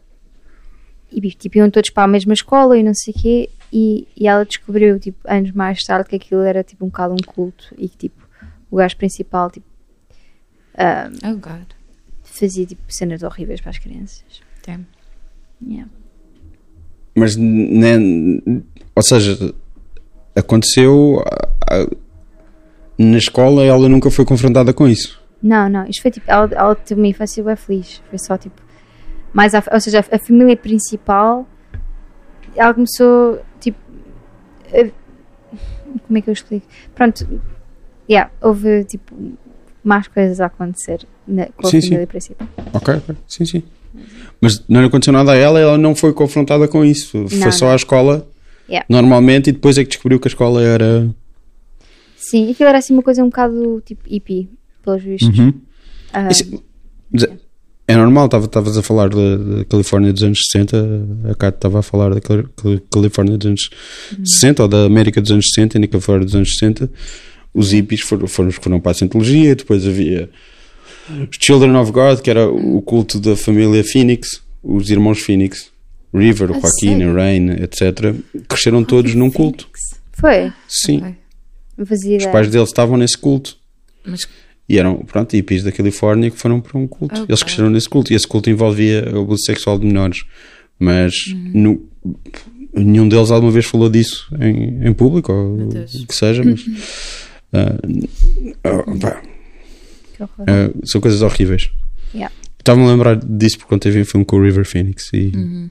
e tipo iam todos para a mesma escola e não sei o quê e, e ela descobriu tipo anos mais tarde que aquilo era tipo um bocado um culto e que tipo o gajo principal tipo ahm, Oh, God. Fazia tipo cenas horríveis para as crianças Damn. Yeah. Mas, né, ou seja, aconteceu ah, ah, na escola ela nunca foi confrontada com isso. Não, não, isto foi tipo, ela, ela teve uma infância bem feliz, foi só tipo, mais à- ou seja, a, a família principal, ela começou tipo, a- como é que eu explico? Pronto, yeah, houve tipo mais coisas a acontecer na, com a Sim, família sim. principal. Ok, ok. Sim, sim. Mas não lhe aconteceu nada a ela, ela não foi confrontada com isso. foi Não, só não. à escola Yeah. normalmente e depois é que descobriu que a escola era. Sim, aquilo era assim uma coisa um bocado tipo hippie, pelos vistos. Uhum. Ah, Isso- é- é normal, estava- estavas a falar da, Califórnia dos anos 60, a Kat estava a falar da Cali- Cali- Califórnia dos anos 60 ou da América dos anos 60 e na Califórnia dos anos 60 os hippies foram, foram, foram para a Scientologia, depois havia os Children of God, que era o culto da família Phoenix, os irmãos Phoenix, River, o A Joaquin, sério? a Rain, etc. Cresceram todos num culto. foi, Sim, Ok. não fazia os pais deles estavam nesse culto. Mas E eram, pronto, hippies da Califórnia que foram para um culto. Ok. Eles cresceram nesse culto. E esse culto envolvia abuso sexual de menores. Mas Uhum. no- nenhum deles alguma vez falou disso em, em público, ou o que seja. Mas, ah, ah, pá, Ah, são coisas horríveis. Yeah. Estava-me a lembrar disso porque ontem vi um filme com o River Phoenix e, Uhum.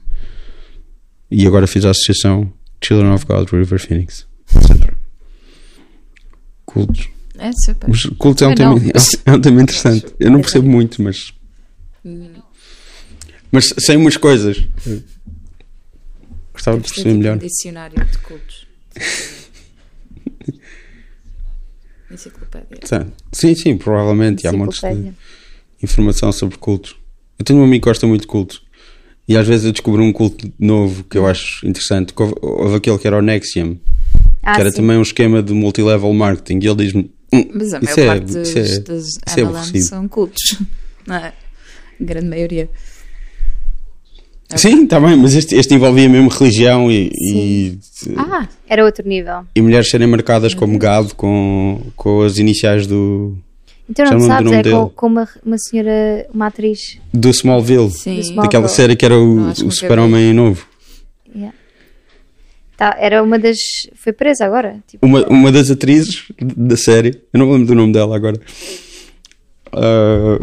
e agora fiz a associação Children of God, River Phoenix, etc. Cultos. é super. Mas cultos é um, tema, é um tema interessante. Eu não percebo muito, mas. Mas sei umas coisas. Gostava de perceber tipo melhor. Um dicionário de cultos. Enciclopédia. Sim, sim, provavelmente. Há montes de informação sobre cultos. Eu tenho um amigo que gosta muito de cultos. E às vezes eu descubro um culto novo que eu acho interessante. Houve, houve aquele que era o Nexium, Ah, que era sim. também um esquema de multilevel marketing. E ele diz-me: "Hum, Mas a isso maior é, parte isso dos, é, isso é MLMs aborrecido. são cultos. Não é? A grande maioria. Sim, está bem, mas este, este envolvia mesmo religião e, e, Ah, era outro nível. e mulheres serem marcadas como gado com, com as iniciais do, Então não sabes, do é nome com, com uma, uma senhora, uma atriz. do Smallville. Sim. Smallville. Daquela série que era o, o Super-Homem novo. Yeah. Tá, era uma das. Foi presa agora. Tipo, Uma, uma das atrizes da série, eu não me lembro do nome dela agora. Ah,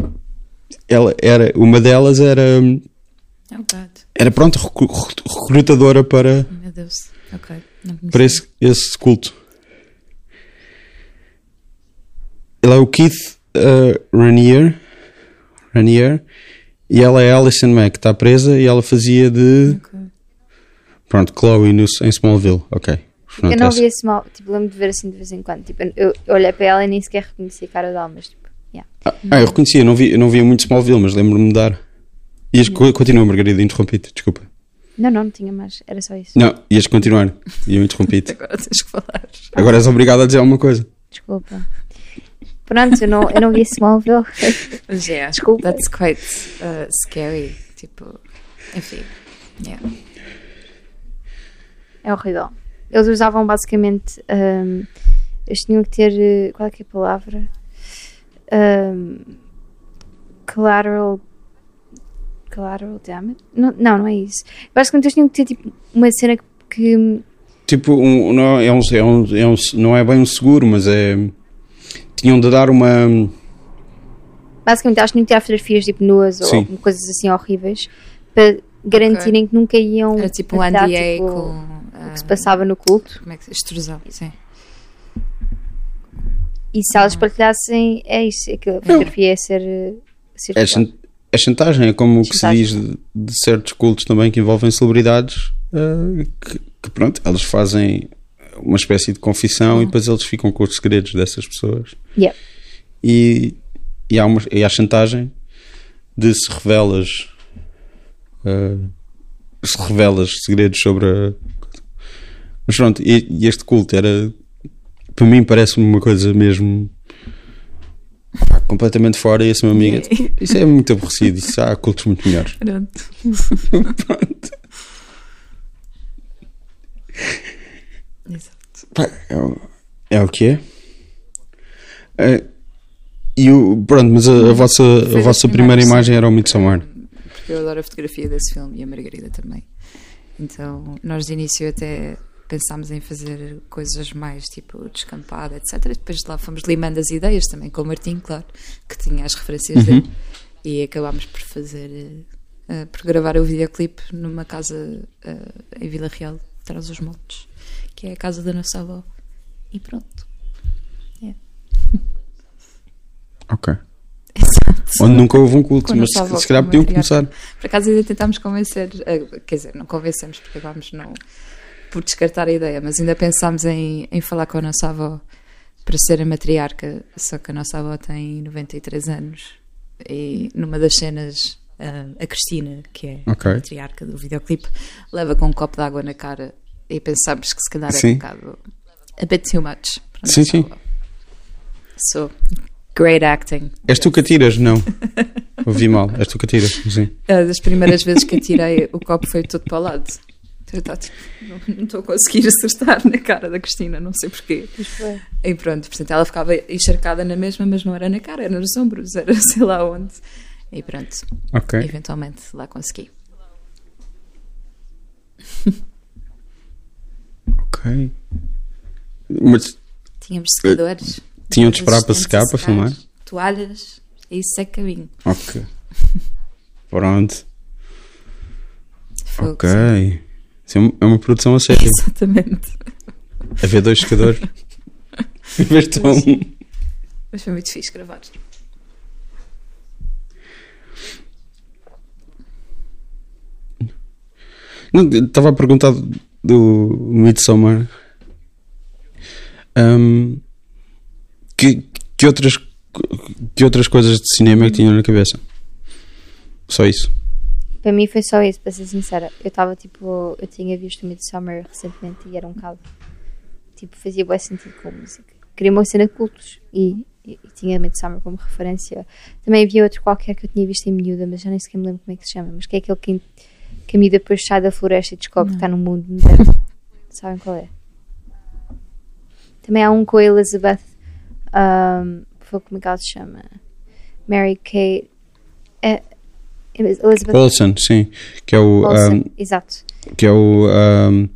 ela era, uma delas era, Oh, God. Era pronto, recru- recrutadora para, Meu Deus. Ok. Não conhecia. para esse, esse culto. Ele é o Keith ah, Ranier, Ranier e ela é a Alison Mack, que está presa e ela fazia de. Ok. Pronto, Chloe no, em Smallville, ok. Pronto, eu não essa- vi esse mal. Tipo, lembro de ver assim de vez em quando. Tipo, eu, eu olhei para ela e nem sequer reconheci a cara dela, mas tipo, yeah. Ah, eu reconhecia, eu não, vi, não via muito Smallville, mas lembro-me de dar. Ias, co- continua, Margarida, interrompi-te, desculpa. Não, não, não tinha mais. Era só isso. Não, ias continuar e eu interrompi-te. Agora tens que falar. Agora és obrigado a dizer alguma coisa. Desculpa. Pronto, eu não, eu não vi Smallville. Mas yeah, Desculpa. That's quite uh, scary. Tipo, enfim. Yeah. É horrível. Eles usavam basicamente. hum, eles tinham que ter. eh, Qual é que é a palavra? Hum, collateral. Collateral damage? Não, não, não é isso. Basicamente eles tinham que ter tipo uma cena que. que Tipo, um, não, é um, é um, é um- não é bem um seguro, mas é. Tinham de dar uma. basicamente elas tinham que tirar fotografias tipo nuas ou coisas assim horríveis para garantirem que nunca iam. Era tipo um NDA tipo, com. o que se uh, passava no culto. Como é que se extrusão? Sim. E se elas partilhassem, é isso. É que a fotografia é ser. ser É, chan- chantagem, é como o que se diz de, de certos cultos também que envolvem celebridades, eh, que, que pronto, elas fazem uma espécie de confissão e depois eles ficam com os segredos dessas pessoas. Yeah. E, e, há uma, e há chantagem de se revelas eh, se revelas segredos sobre a- Mas pronto, e, e este culto era. Para mim, parece-me uma coisa mesmo. Pá, completamente fora. E esse meu amigo. Isso é muito aborrecido. Isso há cultos muito melhores. Pronto. Pronto. Exato. Pá, é, o- é o que é. É, e o, pronto, mas a, a vossa, a vossa primeira imagem era o Midsommar. Porque eu adoro a fotografia desse filme e a Margarida também. Então, nós de início até pensámos em fazer coisas mais tipo descampada, etc. E depois de lá fomos limando as ideias também com o Martim, claro, que tinha as referências dele. E acabámos por fazer, eh, por gravar o videoclipe numa casa eh, em Vila Real, atrás dos montes, que é a casa da nossa avó. E pronto. Ok. Exato. Onde nunca houve um culto, a mas se, se calhar podiam começar. Por acaso ainda tentámos convencer, eh, quer dizer, não convencemos porque acabámos não, por descartar a ideia, mas ainda pensámos em, em falar com a nossa avó para ser a matriarca, só que a nossa avó tem 93 anos e numa das cenas eh, a Cristina, que é Ok. a matriarca do videoclipe, leva com um copo de água na cara e pensámos que se calhar Sim. um bocado a bit too much. Sim, sim. avó. So, great acting. És tu que atiras? Não. Ouvi mal. És tu que atiras? Sim. Ah, das primeiras vezes que atirei, o copo foi todo para o lado. Não- estou a conseguir acertar na cara da Cristina, não sei porquê. E pronto, portanto, ela ficava encharcada na mesma, mas não era na cara, era nos ombros, era sei lá onde. E pronto, Ok. eventualmente lá consegui. Ok. Mas Tínhamos secadores. tinham de esperar para secar, para filmar? Toalhas, e isso é caminho. Ok. Pronto. Fogo, Ok. sim. É uma- é uma produção a sério. Exatamente. Haver dois secadores. Em vez de um. Mas foi muito fixe gravar. Estava a perguntar do Midsommar. Ahm, que, que, outras, que outras coisas de cinema é que tinham na cabeça? Só isso. Para mim foi só isso, para ser sincera. Eu estava tipo, eu tinha visto o Midsommar recentemente e era um bocado, tipo, fazia bom sentido com a música. Queria uma cena de cultos e, e, e tinha Midsommar como referência. Também havia outro qualquer que eu tinha visto em miúda, mas já nem sequer me lembro como é que se chama. Mas que é aquele que, que a miúda depois sai da floresta e descobre que está num mundo moderno. Sabem qual é? Também há um com a Elizabeth, um, como é que ela se chama? Mary Kate. É, Elizabeth Olsen, sim. Que é o. Olsen, ahm, exato. que é o. ahm,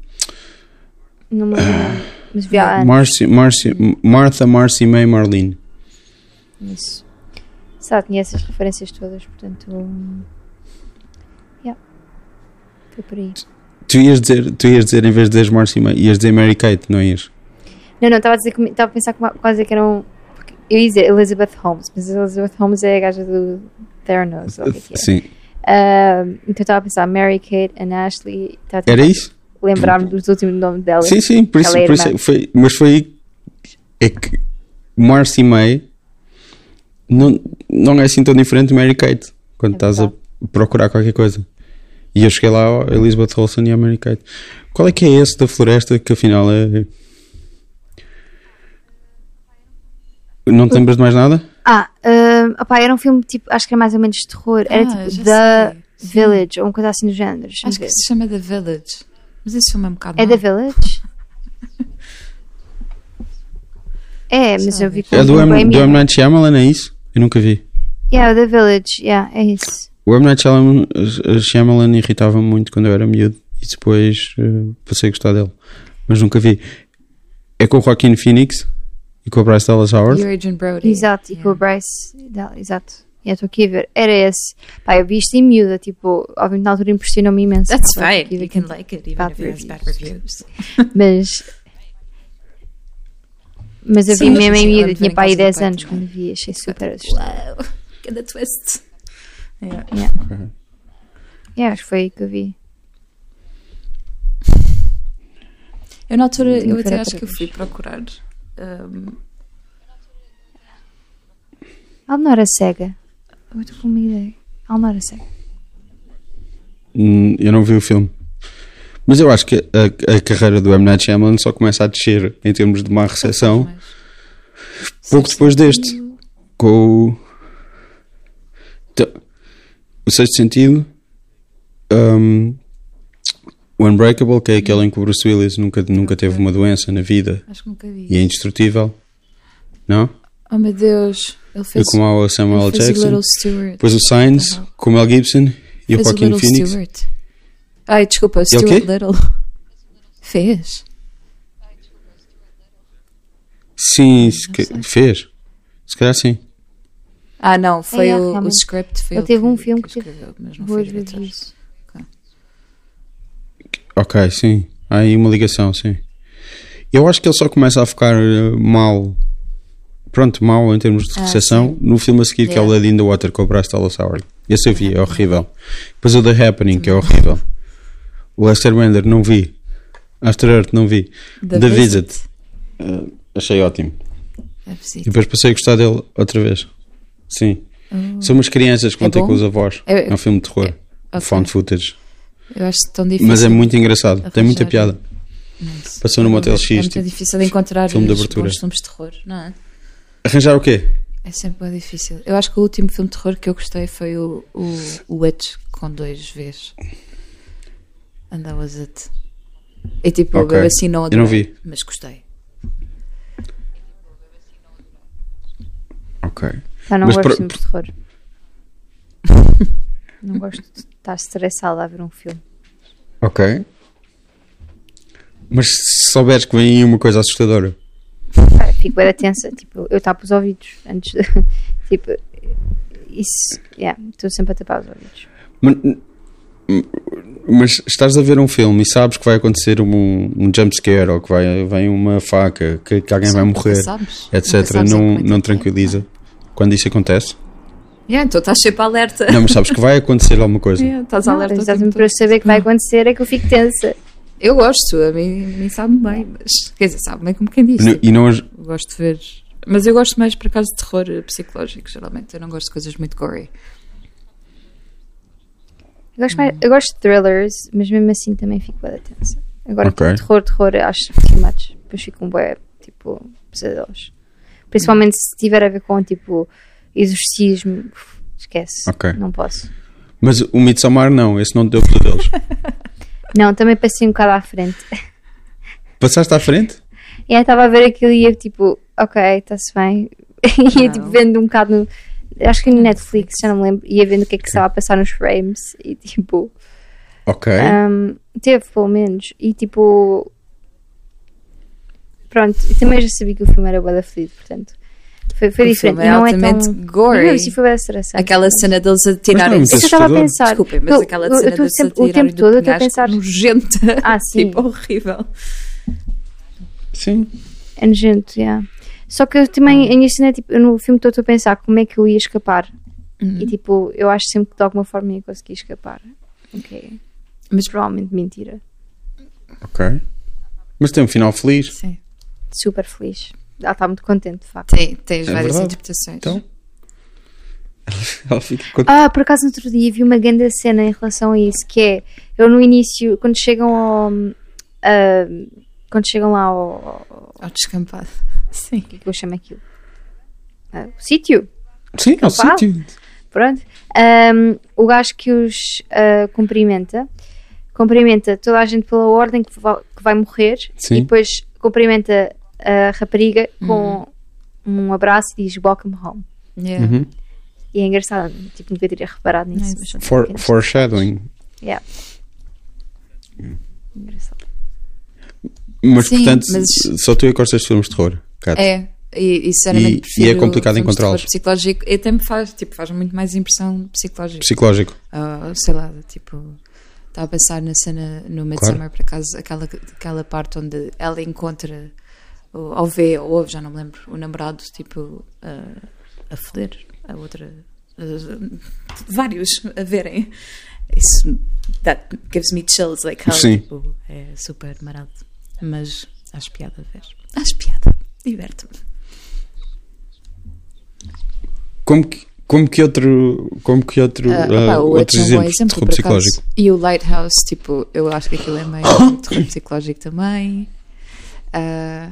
Não me lembro mas vi há anos. Marcy, Marcy, Martha, Marcy May Marlene. Isso. Exato, tinha essas referências todas, portanto. hum, Yeah. Foi por aí. Tu ias dizer, tu ias dizer em vez de dizer Marcy May, ias dizer Mary Kate, não ias? Não, não, estava a dizer que estava a pensar que quase que eram. Eu ia dizer Elizabeth Holmes, mas Elizabeth Holmes é a gaja do Theranos, ou o que é que. Sim. Ahm, então estava a pensar Mary Kate and Ashley. a Era isso? Lembrar-me dos últimos nomes dela. Sim, sim, por isso, por isso foi, mas foi é que Marcy May não, não é assim tão diferente de Mary Kate quando É estás a procurar qualquer coisa. E eu cheguei lá a Elizabeth Olsen e a Mary Kate. Qual é que é esse da floresta que afinal é. Não te lembras de mais nada? Ah, ahm, opá, era um filme tipo, acho que era mais ou menos de terror. Era Ah, tipo já The sei. Sim. Village, ou uma coisa assim do género. Acho que ver. se chama The Village. Mas esse filme é um bocado É mau. The Village? É, mas eu vi com É do M, do M. Night Shyamalan, é isso? Eu nunca vi. Yeah, The Village, yeah, é isso. O M. Night Shyamalan, eh, Shyamalan irritava-me muito quando eu era miúdo e depois eh, passei a gostar dele. Mas nunca vi. É com o Joaquin Phoenix e com a Bryce Dallas Howard. E o Adrian Brody. Exato, e com o Yeah. Bryce dela, exato. E eu estou aqui a ver. Era esse. Pá, eu vi isto em miúda, tipo, obviamente na altura impressionou-me imenso. That's que fine. tive You can aqui- like it even if it has bad reviews. Mas. Mas eu vi Sim, mesmo em miúda, tinha pá aí casa do 10 pai anos também. quando vi, achei super assustador. Wow. Get a twist. Yeah. Yeah. Yeah, acho que foi aí que eu vi. Eu na altura, eu até acho que eu fui procurar. Um, Ela não era cega. Eu estou com uma ideia. Ela não era cega. Hum, Eu não vi o filme. Mas eu acho que a, a carreira do M. Night Shyamalan só começa a descer em termos de má recepção pouco depois deste. Com o. Então, o sexto sentido. um, o Unbreakable, que é aquele em que o Bruce Willis nunca, nunca teve uma doença na vida Acho que nunca vi. e é indestrutível. Não? Oh meu Deus. Ele E fez, como há o Samuel ele fez o Jackson. Little Stewart. Depois o Signs, com o Mel Gibson e o fez o Joaquin Little Phoenix. Stewart. Ai, desculpa, o Stuart? Little. Fez? Sim, se fez. Se calhar sim. Ah, não, foi É, o, o script. Foi Ele teve um filme que escreveu, mas não Boas foi diretor. Ok, sim. Há aí uma ligação, sim. Eu acho que ele só começa a ficar eh, mal. Pronto, mal em termos de Ah, recepção no filme a seguir, que é o Yeah. Lady in the Water com o Bryce Dallas Howard. Esse eu vi, é horrível. Depois o The Happening, que é horrível. O Lester Bender, não vi. After Earth, não vi. The, Visit, eh, achei ótimo. A E visita. depois passei a gostar dele outra vez. Sim. São umas crianças que vão É ter bom? com os avós. É- É, um filme de terror. ok. Found footage. Eu acho tão difícil. Mas é muito engraçado. Tem muita arranjar- piada. Passou no Motel X. É muito tipo, difícil de encontrar filme de abertura. bons filmes de terror, não é? Arranjar o quê? É sempre bem difícil. Eu acho que o último filme de terror que eu gostei foi o, o, o Witch com dois Vs. And that was it. E tipo, Ok. eu assim não Eu não adorei, vi. mas gostei. Ok. Já não Mas gosto por- de filmes de terror. não gosto de estar estressada a ver um filme. Ok. Mas se souberes que vem aí uma coisa assustadora. Pá, Fico bem tensa. Tipo, eu tapo os ouvidos antes de. tipo, isso. Yeah, estou sempre a tapar os ouvidos. Mas, mas estás a ver um filme e sabes que vai acontecer um, um jump scare ou que vai, vem uma faca, que, que alguém vai Nunca morrer, sabes. Etc. Não, não tranquiliza. Quando isso acontece. Yeah, então estás sempre alerta. Não, mas sabes que vai acontecer alguma coisa. Yeah, estás Não, alerta. exatamente tempo para saber que vai acontecer é que eu fico tensa. Eu gosto, a mim, a mim sabe bem, mas quer dizer, sabe bem como quem diz. E não, Eu gosto de ver. Mas eu gosto mais, por acaso, de terror psicológico, geralmente. Eu não gosto de coisas muito gory. Eu gosto, mais- eu gosto de thrillers, mas mesmo assim também fico bem tensa. Agora, Ok. tipo, terror, terror, acho too much. Depois fico um bué, tipo, pesadelos. Principalmente se tiver a ver com, tipo, exorcismo. Esquece. Ok. Não posso. Mas o Midsommar não, esse não deu pesadelos. Não, também passei um bocado à frente. Passaste à frente? E aí estava a ver aquilo e ia tipo, ok, está-se bem. ia Não. tipo vendo um bocado no. Acho que no Netflix, já não me lembro. Ia vendo o que é que estava a passar nos frames e tipo. Ok. um, teve pelo menos. E tipo. Pronto, e também já sabia que o filme era bué fluido, portanto. Foi, foi O diferente. filme é não é altamente tão. gory. Não, isso foi. Aquela cena deles a Mas não é eu estava a pensar. Desculpem, mas Eu- aquela cena deles a sempre- o tempo todo eu estou a pensar- nojenta. Ah, sim. tipo, horrível. Sim. É nojento, yeah. Ssó que eu também, a minha cena é tipo, no filme todo estou a pensar como é que eu ia escapar. Uhum. E tipo, eu acho sempre que de alguma forma ia conseguir escapar. Ok. Mas provavelmente mentira. Ok. Mas tem um final feliz. Sim. Super feliz. Ela está muito contente, de facto. Tem, tens É várias verdade. interpretações. Então. Ela fica com... Ah, por acaso no outro dia vi uma grande cena em relação a isso, que é, eu no início, quando chegam ao... ah, quando chegam lá ao... ao- Ao descampado. Sim. o que é que eu chamo aquilo? Ah, o sítio. Sim, ao Capaz? sítio. Pronto. Ahm, o gajo que os ah, cumprimenta, cumprimenta toda a gente pela ordem que vai, que vai morrer Sim. e depois cumprimenta a rapariga com um abraço e diz Welcome home. Yeah. Uhum. E é engraçado, tipo, nunca teria reparado nisso. Nice. Mas For, pequenas- foreshadowing. Yeah. Engraçado. Mas Sim, portanto, mas- só tu é que gostas de filmes de terror. É, e, e sinceramente E- e é complicado encontrá-los. psicológico. E até me faz, tipo, faz muito mais impressão psicológica. Psicológico. Ah, sei lá, tipo, estava a pensar na cena no Midsummer, por acaso, aquela, aquela parte onde ela encontra, ou, vê, ou já não me lembro, o namorado, tipo, a, a foder a outra. vários a verem. Isso, that gives me chills, like how, Sim. tipo, é super marado. Mas acho piada a ver. Acho piada, diverte-me. Como que, Como que outro, como que outro, Ah, ah, opá, o outros exemplos de exemplo, terror por acaso. psicológico? E o Lighthouse, tipo, eu acho que aquilo é meio terror psicológico também. Ah,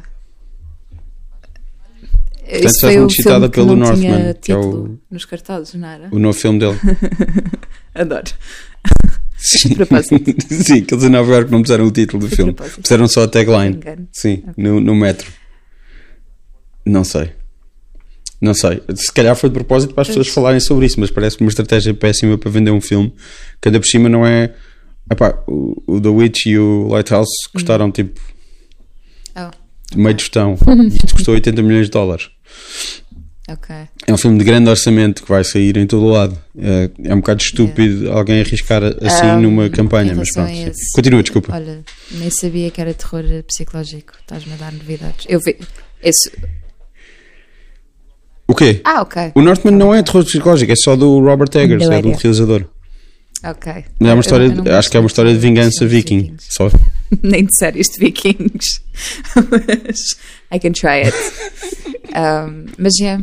Portanto, esse já foi citada pelo não Northman, que é o- nos cartazes, não era? O novo filme dele. Adoro. Sim. Sim, que eles em Nova Iorque não puseram o título do Foi filme. propósito. Puseram só a tagline. Sim, no, no metro. Não sei. Não sei. Se calhar foi de propósito para as pessoas falarem sobre isso, mas parece uma estratégia péssima para vender um filme que ainda por cima não é. Epá, o, o The Witch e o Lighthouse custaram tipo Oh, meio tostão. Isto custou 80 milhões de dólares. ok. É um filme de grande orçamento que vai sair em todo o lado. É, é um bocado estúpido alguém arriscar assim Um, numa campanha, mas pronto. esse- Continua, desculpa. Olha, nem sabia que era terror psicológico. Estás-me a dar novidades. Eu vi. Esse... O quê? Ah, ok. O Northman não é terror psicológico, é só do Robert Eggers, Não é do era. realizador. Ok. É uma história, não de- acho que é uma história de vingança séries viking. vikings. Só. Nem de séries de vikings. mas I can try it. Um, mas é.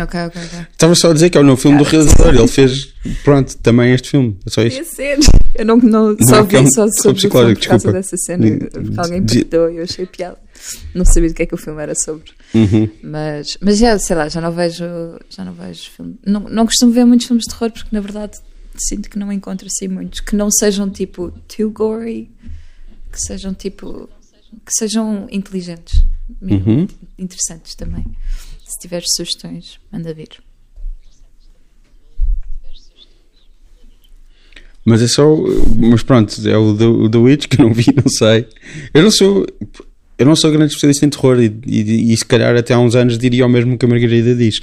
Ok, ok, ok. Estava só a dizer que é o novo filme do realizador. Ele fez, pronto, também este filme. É só isso. Ser. Eu não, não, só é que é um vi só psicológico, por causa dessa cena. Hum, Porque alguém de- partilhou e eu achei piada. Não sabia do que é que o filme era sobre. Uhum. Mas, mas já, sei lá, já não vejo, já não vejo filme. Não, não costumo ver muitos filmes de terror porque na verdade sinto que não encontro assim muitos que não sejam tipo too gory, que sejam tipo que sejam inteligentes, mesmo Uhum. interessantes também. Se tiveres sugestões, manda vir. Mas é só. Mas pronto, é o The, o The Witch que eu não vi, não sei. Eu não sou. Eu não sou grande especialista em terror e, e, e se calhar até há uns anos diria o mesmo que a Margarida diz.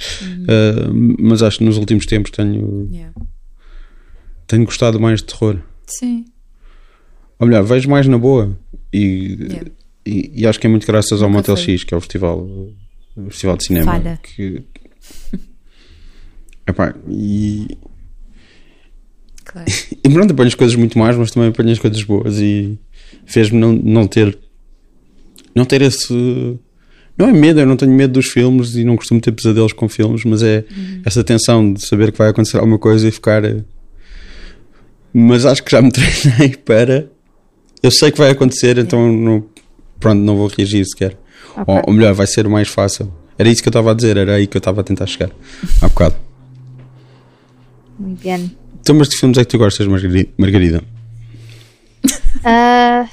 Ah, mas acho que nos últimos tempos tenho, Yeah. tenho gostado mais de terror. Sim. Ou melhor, vejo mais na boa. E, Yeah. e, e acho que é muito graças ao Nunca Motel foi. X, que é o festival, o festival de cinema. Falha. Que, Epá, e, Claro. e pronto, apanho as coisas muito más, mas também apanho as coisas boas e fez-me não, não ter não ter esse não é medo, eu não tenho medo dos filmes e não costumo ter pesadelos com filmes, mas é essa tensão de saber que vai acontecer alguma coisa e ficar eh, mas acho que já me treinei para eu sei que vai acontecer, então não, pronto, não vou reagir sequer. Ok. Ou, ou melhor, vai ser o mais fácil. Era isso que eu estava a dizer, era aí que eu estava a tentar chegar há bocado. Muito bem. Então, mas de filmes é que tu gostas, Margari- Margarida? Ah,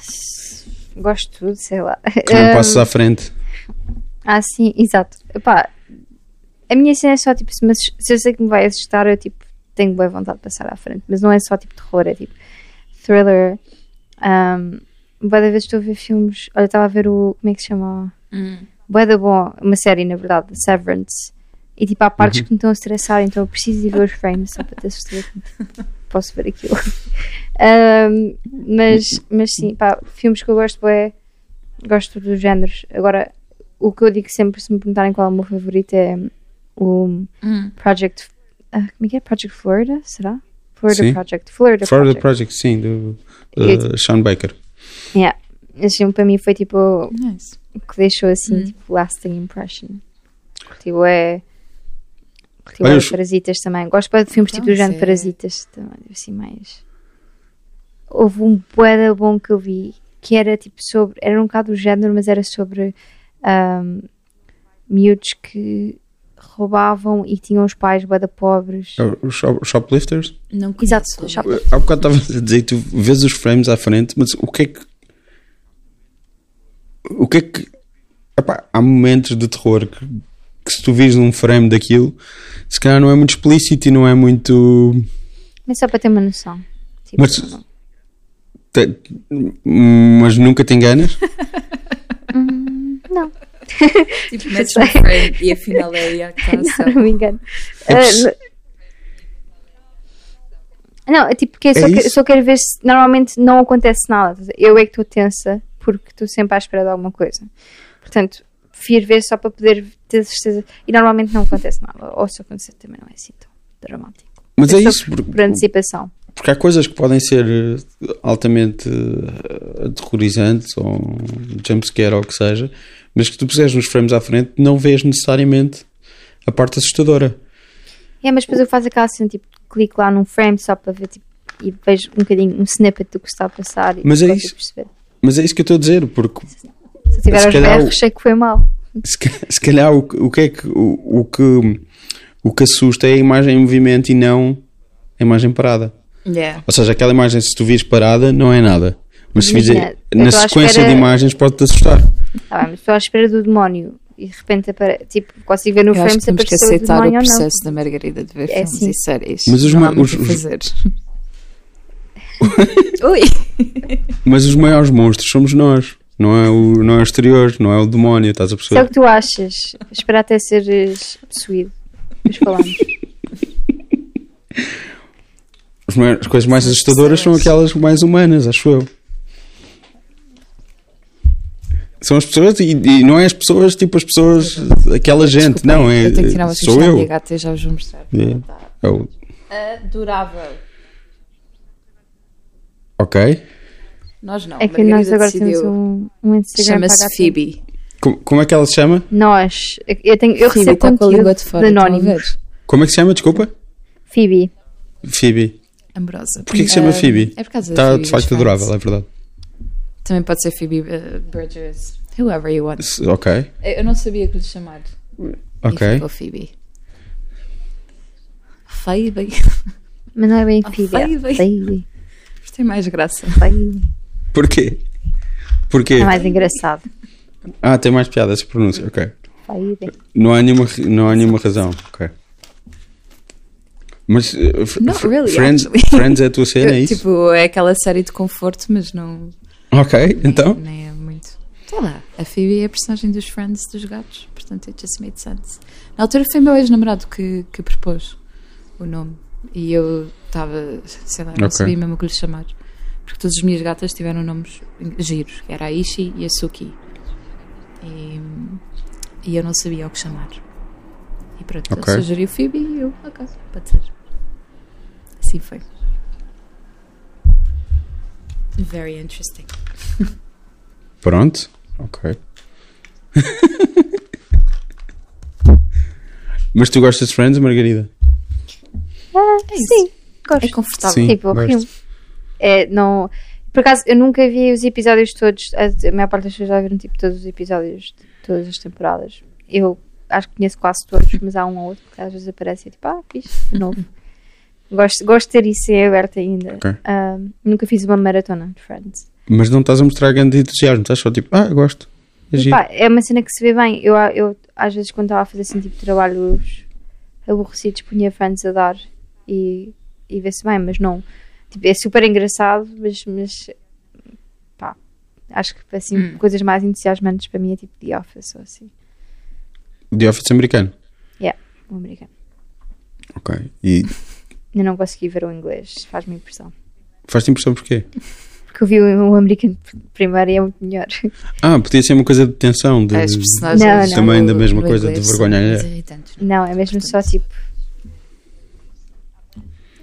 gosto de tudo, sei lá. Que não Ah, passes à frente. Ah, sim, exato. Epá, a minha cena é só tipo, se, se eu sei que me vai assustar, eu tipo, tenho boa vontade de passar à frente. Mas não é só tipo terror, é tipo thriller. Um, Boa da vez estou a ver filmes. Olha, estava a ver o. Como é que se chama? Hum. Boa da bom, uma série na verdade, Severance. E tipo, há partes que me estão a estressar, então eu preciso de ver os frames só para ter certeza que posso ver aquilo. Um, mas, mas sim, pá, filmes que eu gosto é. Gosto dos géneros. Agora, o que eu digo sempre, se me perguntarem qual é o meu favorito, é o Hum. Project. ah, como é que é? Project Florida? Será? Florida Sim. Project. Florida Florida Project. Project, sim, do uh, Sean Baker. Yeah. Esse filme para mim foi tipo Nice. o que deixou assim, Hum. tipo, lasting impression. Tipo, é. Tipo, Olha, é os- Parasitas também. Gosto de filmes tipo do género é- Parasitas também, assim, mais. Houve um poeda bom que eu vi que era tipo sobre. Era um bocado do género, mas era sobre ahm, miúdos que roubavam e tinham os pais bué da pobres. Uh, Os shop- Shoplifters? Não. Exato, shop- Uh, Há bocado estava a dizer, tu vês os frames à frente, mas o que é que. O que é que. Epá, há momentos de terror que, que se tu vires num frame daquilo, se calhar não é muito explícito e não é muito. Mas só para ter uma noção. Tipo, Mas- não- te- mas nunca te enganas? não, Tipo, metes um frame e afinal é aí a que está a ação. não me engano. É Ah, não, é tipo, que eu só, É que- só quero ver se normalmente não acontece nada. Eu é que estou tensa porque estou sempre à espera de alguma coisa. Portanto, prefiro ver só para poder ter certeza. E normalmente não acontece nada. Ou se acontecer também não é assim tão dramático. Mas Eu é isso, porque, Por antecipação. porque há coisas que podem ser eh, altamente eh, aterrorizantes ou um jumpscare ou o que seja, mas que tu puseres nos frames à frente não vês necessariamente a parte assustadora. É, mas depois eu faço aquela cena, tipo, clico lá num frame só para ver, tipo, e vejo um bocadinho, um snippet do que está a passar. Mas é isso. Mas é isso que eu estou a dizer, porque Se tiver Se aos calhar berros, o- sei que foi mal. se, se calhar o, que- o que é que o, o que o que assusta é a imagem em movimento e não a imagem parada. Yeah. Ou seja, aquela imagem, se tu vires parada, não é nada. Mas se vires na sequência espera- de imagens, pode-te assustar. Tá bem, mas estou à espera do demónio e de repente, apare... tipo, consigo ver no Eu frame que se temos que apareceu o aceitar o demónio ou não. processo da Margarida de ver É filmes assim. e séries. Mas os ma- os- a os- fazer. Ui! Mas os maiores monstros somos nós. Não é o, não é o exterior, não é o demónio, estás a Se é o perceber? que tu achas, espera até seres possuído. Depois falamos. As, maiores- as coisas mais assustadoras são aquelas mais humanas, acho eu. São as pessoas e, e não é as pessoas, tipo as pessoas, aquela gente, Desculpem, não, é, Eu tenho que tirar uma sou eu. gata já vos vou mostrar. É. O- Adorável. ok. Nós não. É que Margarida nós agora decidiu. temos um, um Instagram Chama-se. Phoebe. Como, como é que ela se chama? Nós. Eu, tenho, eu Phoebe recebo está com a conteúdo língua de fora. de anónimos. Como é que se chama? Desculpa? Phoebe. Phoebe. Amorosa. Porquê que se chama Ah, Phoebe? É por causa Está Phoebe de facto adorável, é verdade. Também pode ser Phoebe uh, Bridgers. Whoever you want. Ok, Eu não sabia que lhe chamar. ok. E ficou Phoebe. Phoebe. Mas não é bem Oh, Phoebe. é Phoebe. Phoebe. Isto tem mais graça. Phoebe. Porquê? Porquê? É mais engraçado. Ah, tem mais piada essa pronúncia, ok. Não há nenhuma, não há nenhuma razão, ok. Mas uh, f- Not f- really, Friends, actually. Friends é a tua cena, é isso? Tipo, é aquela série de conforto, mas não. ok, então. Nem é muito. Sei lá, a Phoebe é a personagem dos Friends dos gatos, portanto it just made sense. Na altura foi meu ex-namorado que, que propôs o nome e eu estava, sei lá, não Ok. sabia mesmo o que lhe chamar. Porque todas as minhas gatas tiveram nomes giros, que era a Ishi e a Suki. E, e eu não sabia o que chamar. E pronto, Ok. ele sugeriu Phoebe e eu, ok, pode ser. Assim foi. Very interesting. Pronto, ok. Mas tu gostas de Friends, Margarida? Ah, É sim, gosto. É confortável. Sim. Tipo, gosto. É, não... Por acaso, eu nunca vi os episódios todos. A, maior parte das pessoas já viram tipo, todos os episódios de todas as temporadas. Eu acho que conheço quase todos, mas há um ou outro que às vezes aparece e é tipo, ah, fixe, de novo. gosto, gosto de ter isso em aberto ainda. Ok. Ah, nunca fiz uma maratona de Friends. Mas não estás a mostrar grande entusiasmo, estás só tipo, ah, gosto. É E pá, é uma cena que se vê bem. Eu, eu às vezes, quando estava a fazer assim, tipo, trabalhos aborrecidos, punha Friends a dar e, e vê-se bem, mas não. Tipo, é super engraçado, mas, mas pá, acho que assim, Hum. coisas mais entusiasmantes para mim é tipo The Office ou assim. The Office americano. O americano. Ok. E Eu não consegui ver o inglês, faz-me impressão. faz-te impressão porquê? Porque eu vi o, o americano primeiro e é muito melhor. Ah, podia ser uma coisa de tensão, de... As personagens Não, não. Também da no- mesma coisa, de vergonha alheia. irritantes. Não, é mesmo só Portanto, tipo.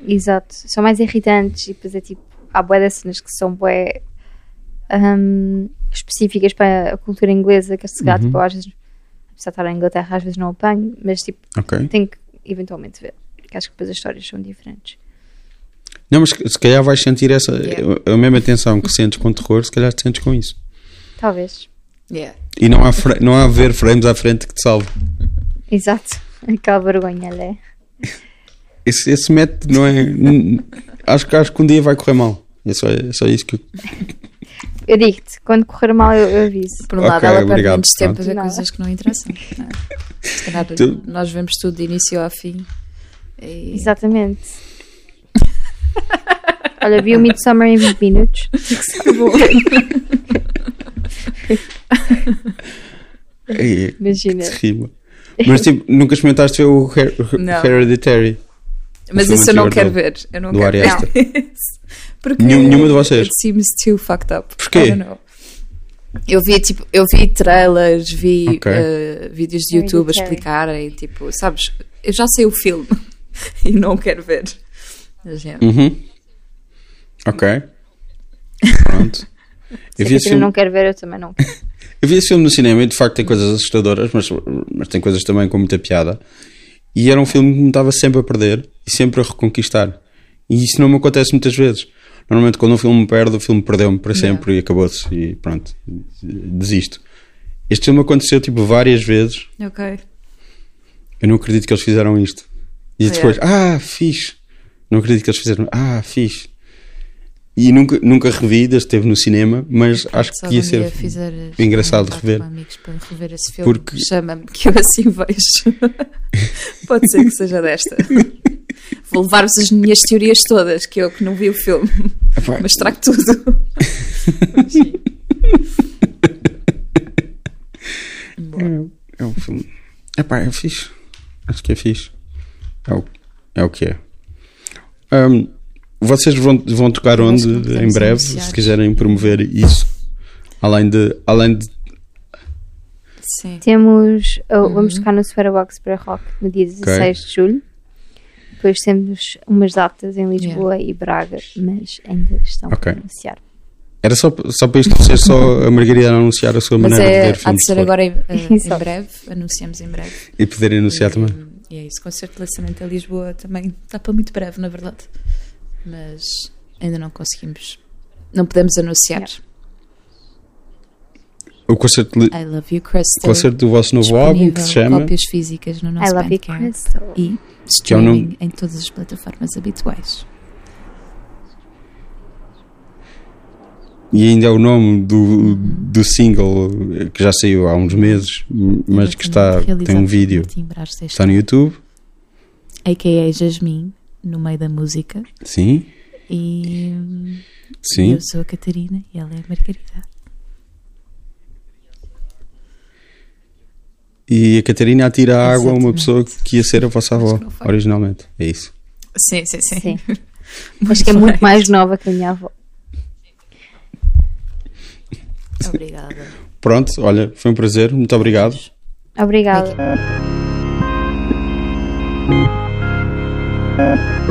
Exato, são mais irritantes e depois é tipo. Há bué de cenas que são bué hum, específicas para a cultura inglesa, que se calhar, Uhum. tipo, às vezes, apesar de estar em Inglaterra, às vezes não apanho, mas tipo, Ok. tenho que eventualmente ver. Porque acho que depois as histórias são diferentes. Não, mas se calhar vais sentir essa Yeah. a mesma tensão que sentes com terror, se calhar te sentes com isso. Talvez. Yeah. E não há, não há ver frames à frente que te salve. Exato. Aquela vergonha, né? Esse, esse método não é. acho, que- acho que um dia vai correr mal. É só, é só isso que eu. Eu digo-te, quando correr mal, eu, eu aviso. Por um lado, Ok, ela perde obrigado, muito tempo a coisas que não interessam. não é? Se calhar Tu- nós vemos tudo de início ao fim. E... Exatamente. Olha, vi o Midsummer em 20 minutos. É, Imagina. terrível. Mas tipo, nunca experimentaste ver o Her-. Hereditary? Mas isso eu não quero anterior ver. Eu não do quero ver. Porque Nenhum- nenhuma de vocês? It seems too fucked up. Porquê? Eu vi, tipo, eu vi trailers, vi Ok. eh, vídeos de YouTube a Hereditary. explicarem, tipo, sabes, eu já sei o filme e não quero ver. Uhum. Ok. Pronto. Se Eu a vi, esse Catarina filme, não quer ver, eu também não quero. eu vi esse filme no cinema e de facto tem coisas assustadoras, mas, mas tem coisas também com muita piada. E era um filme que me estava sempre a perder e sempre a reconquistar. E isso não me acontece muitas vezes. Normalmente, quando um filme me perde, o filme perdeu-me para sempre e acabou-se. E pronto, desisto. Este filme aconteceu tipo várias vezes. Ok. Eu não acredito que eles fizeram isto. E depois, ah, fixe. Não acredito que eles fizeram, ah, fixe. E nunca, nunca revi, desde esteve no cinema, mas acho Se que ia ser fizer engraçado rever. rever Porque- chama-me que eu assim vejo. Pode ser que seja desta. Vou levar-vos as minhas teorias todas, que eu que não vi o filme, Epá, mas trago tudo. Boa. É um filme. Epá, é fixe. Acho que é fixe. É o, é o que é. Ahm, vocês vão, vão tocar Eu onde em breve, anunciar. se quiserem promover isso? Além de. Além de Sim. Temos, oh, vamos tocar no Superbox para Rock no dia 16 de julho. Depois temos umas datas em Lisboa e Braga, mas ainda estão Ok. para anunciar. era só, só para isto ser só a Margarida a anunciar a sua Mas maneira é, de ver há filmes de ser de fora. agora em, eh, em Exato. breve, anunciamos em breve. E poderem anunciar e, também. E é isso, concerto de lançamento a Lisboa também está para muito breve, na verdade. Mas ainda não conseguimos, não podemos anunciar. Yeah. O concerto, de- I Love You Crystal. concerto do vosso novo álbum que se chama. Cópias físicas no nosso I love you, Crystal. e o streaming em todas as plataformas habituais. E ainda é o nome do, do single que já saiu há uns meses, mas que está, tem um vídeo. Está no YouTube. A.K.A. Jasmine, no meio da música. Sim, E sim. eu sou a Catarina e ela é a Margarida. E a Catarina atira a água a uma pessoa que ia ser a vossa avó, originalmente. É isso. Sim, sim, sim. Sim. Acho que é muito mais nova que a minha avó. Obrigada. Pronto, olha, foi um prazer. Muito obrigado. Obrigada. Thank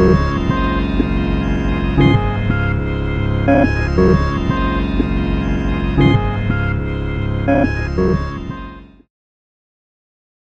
you.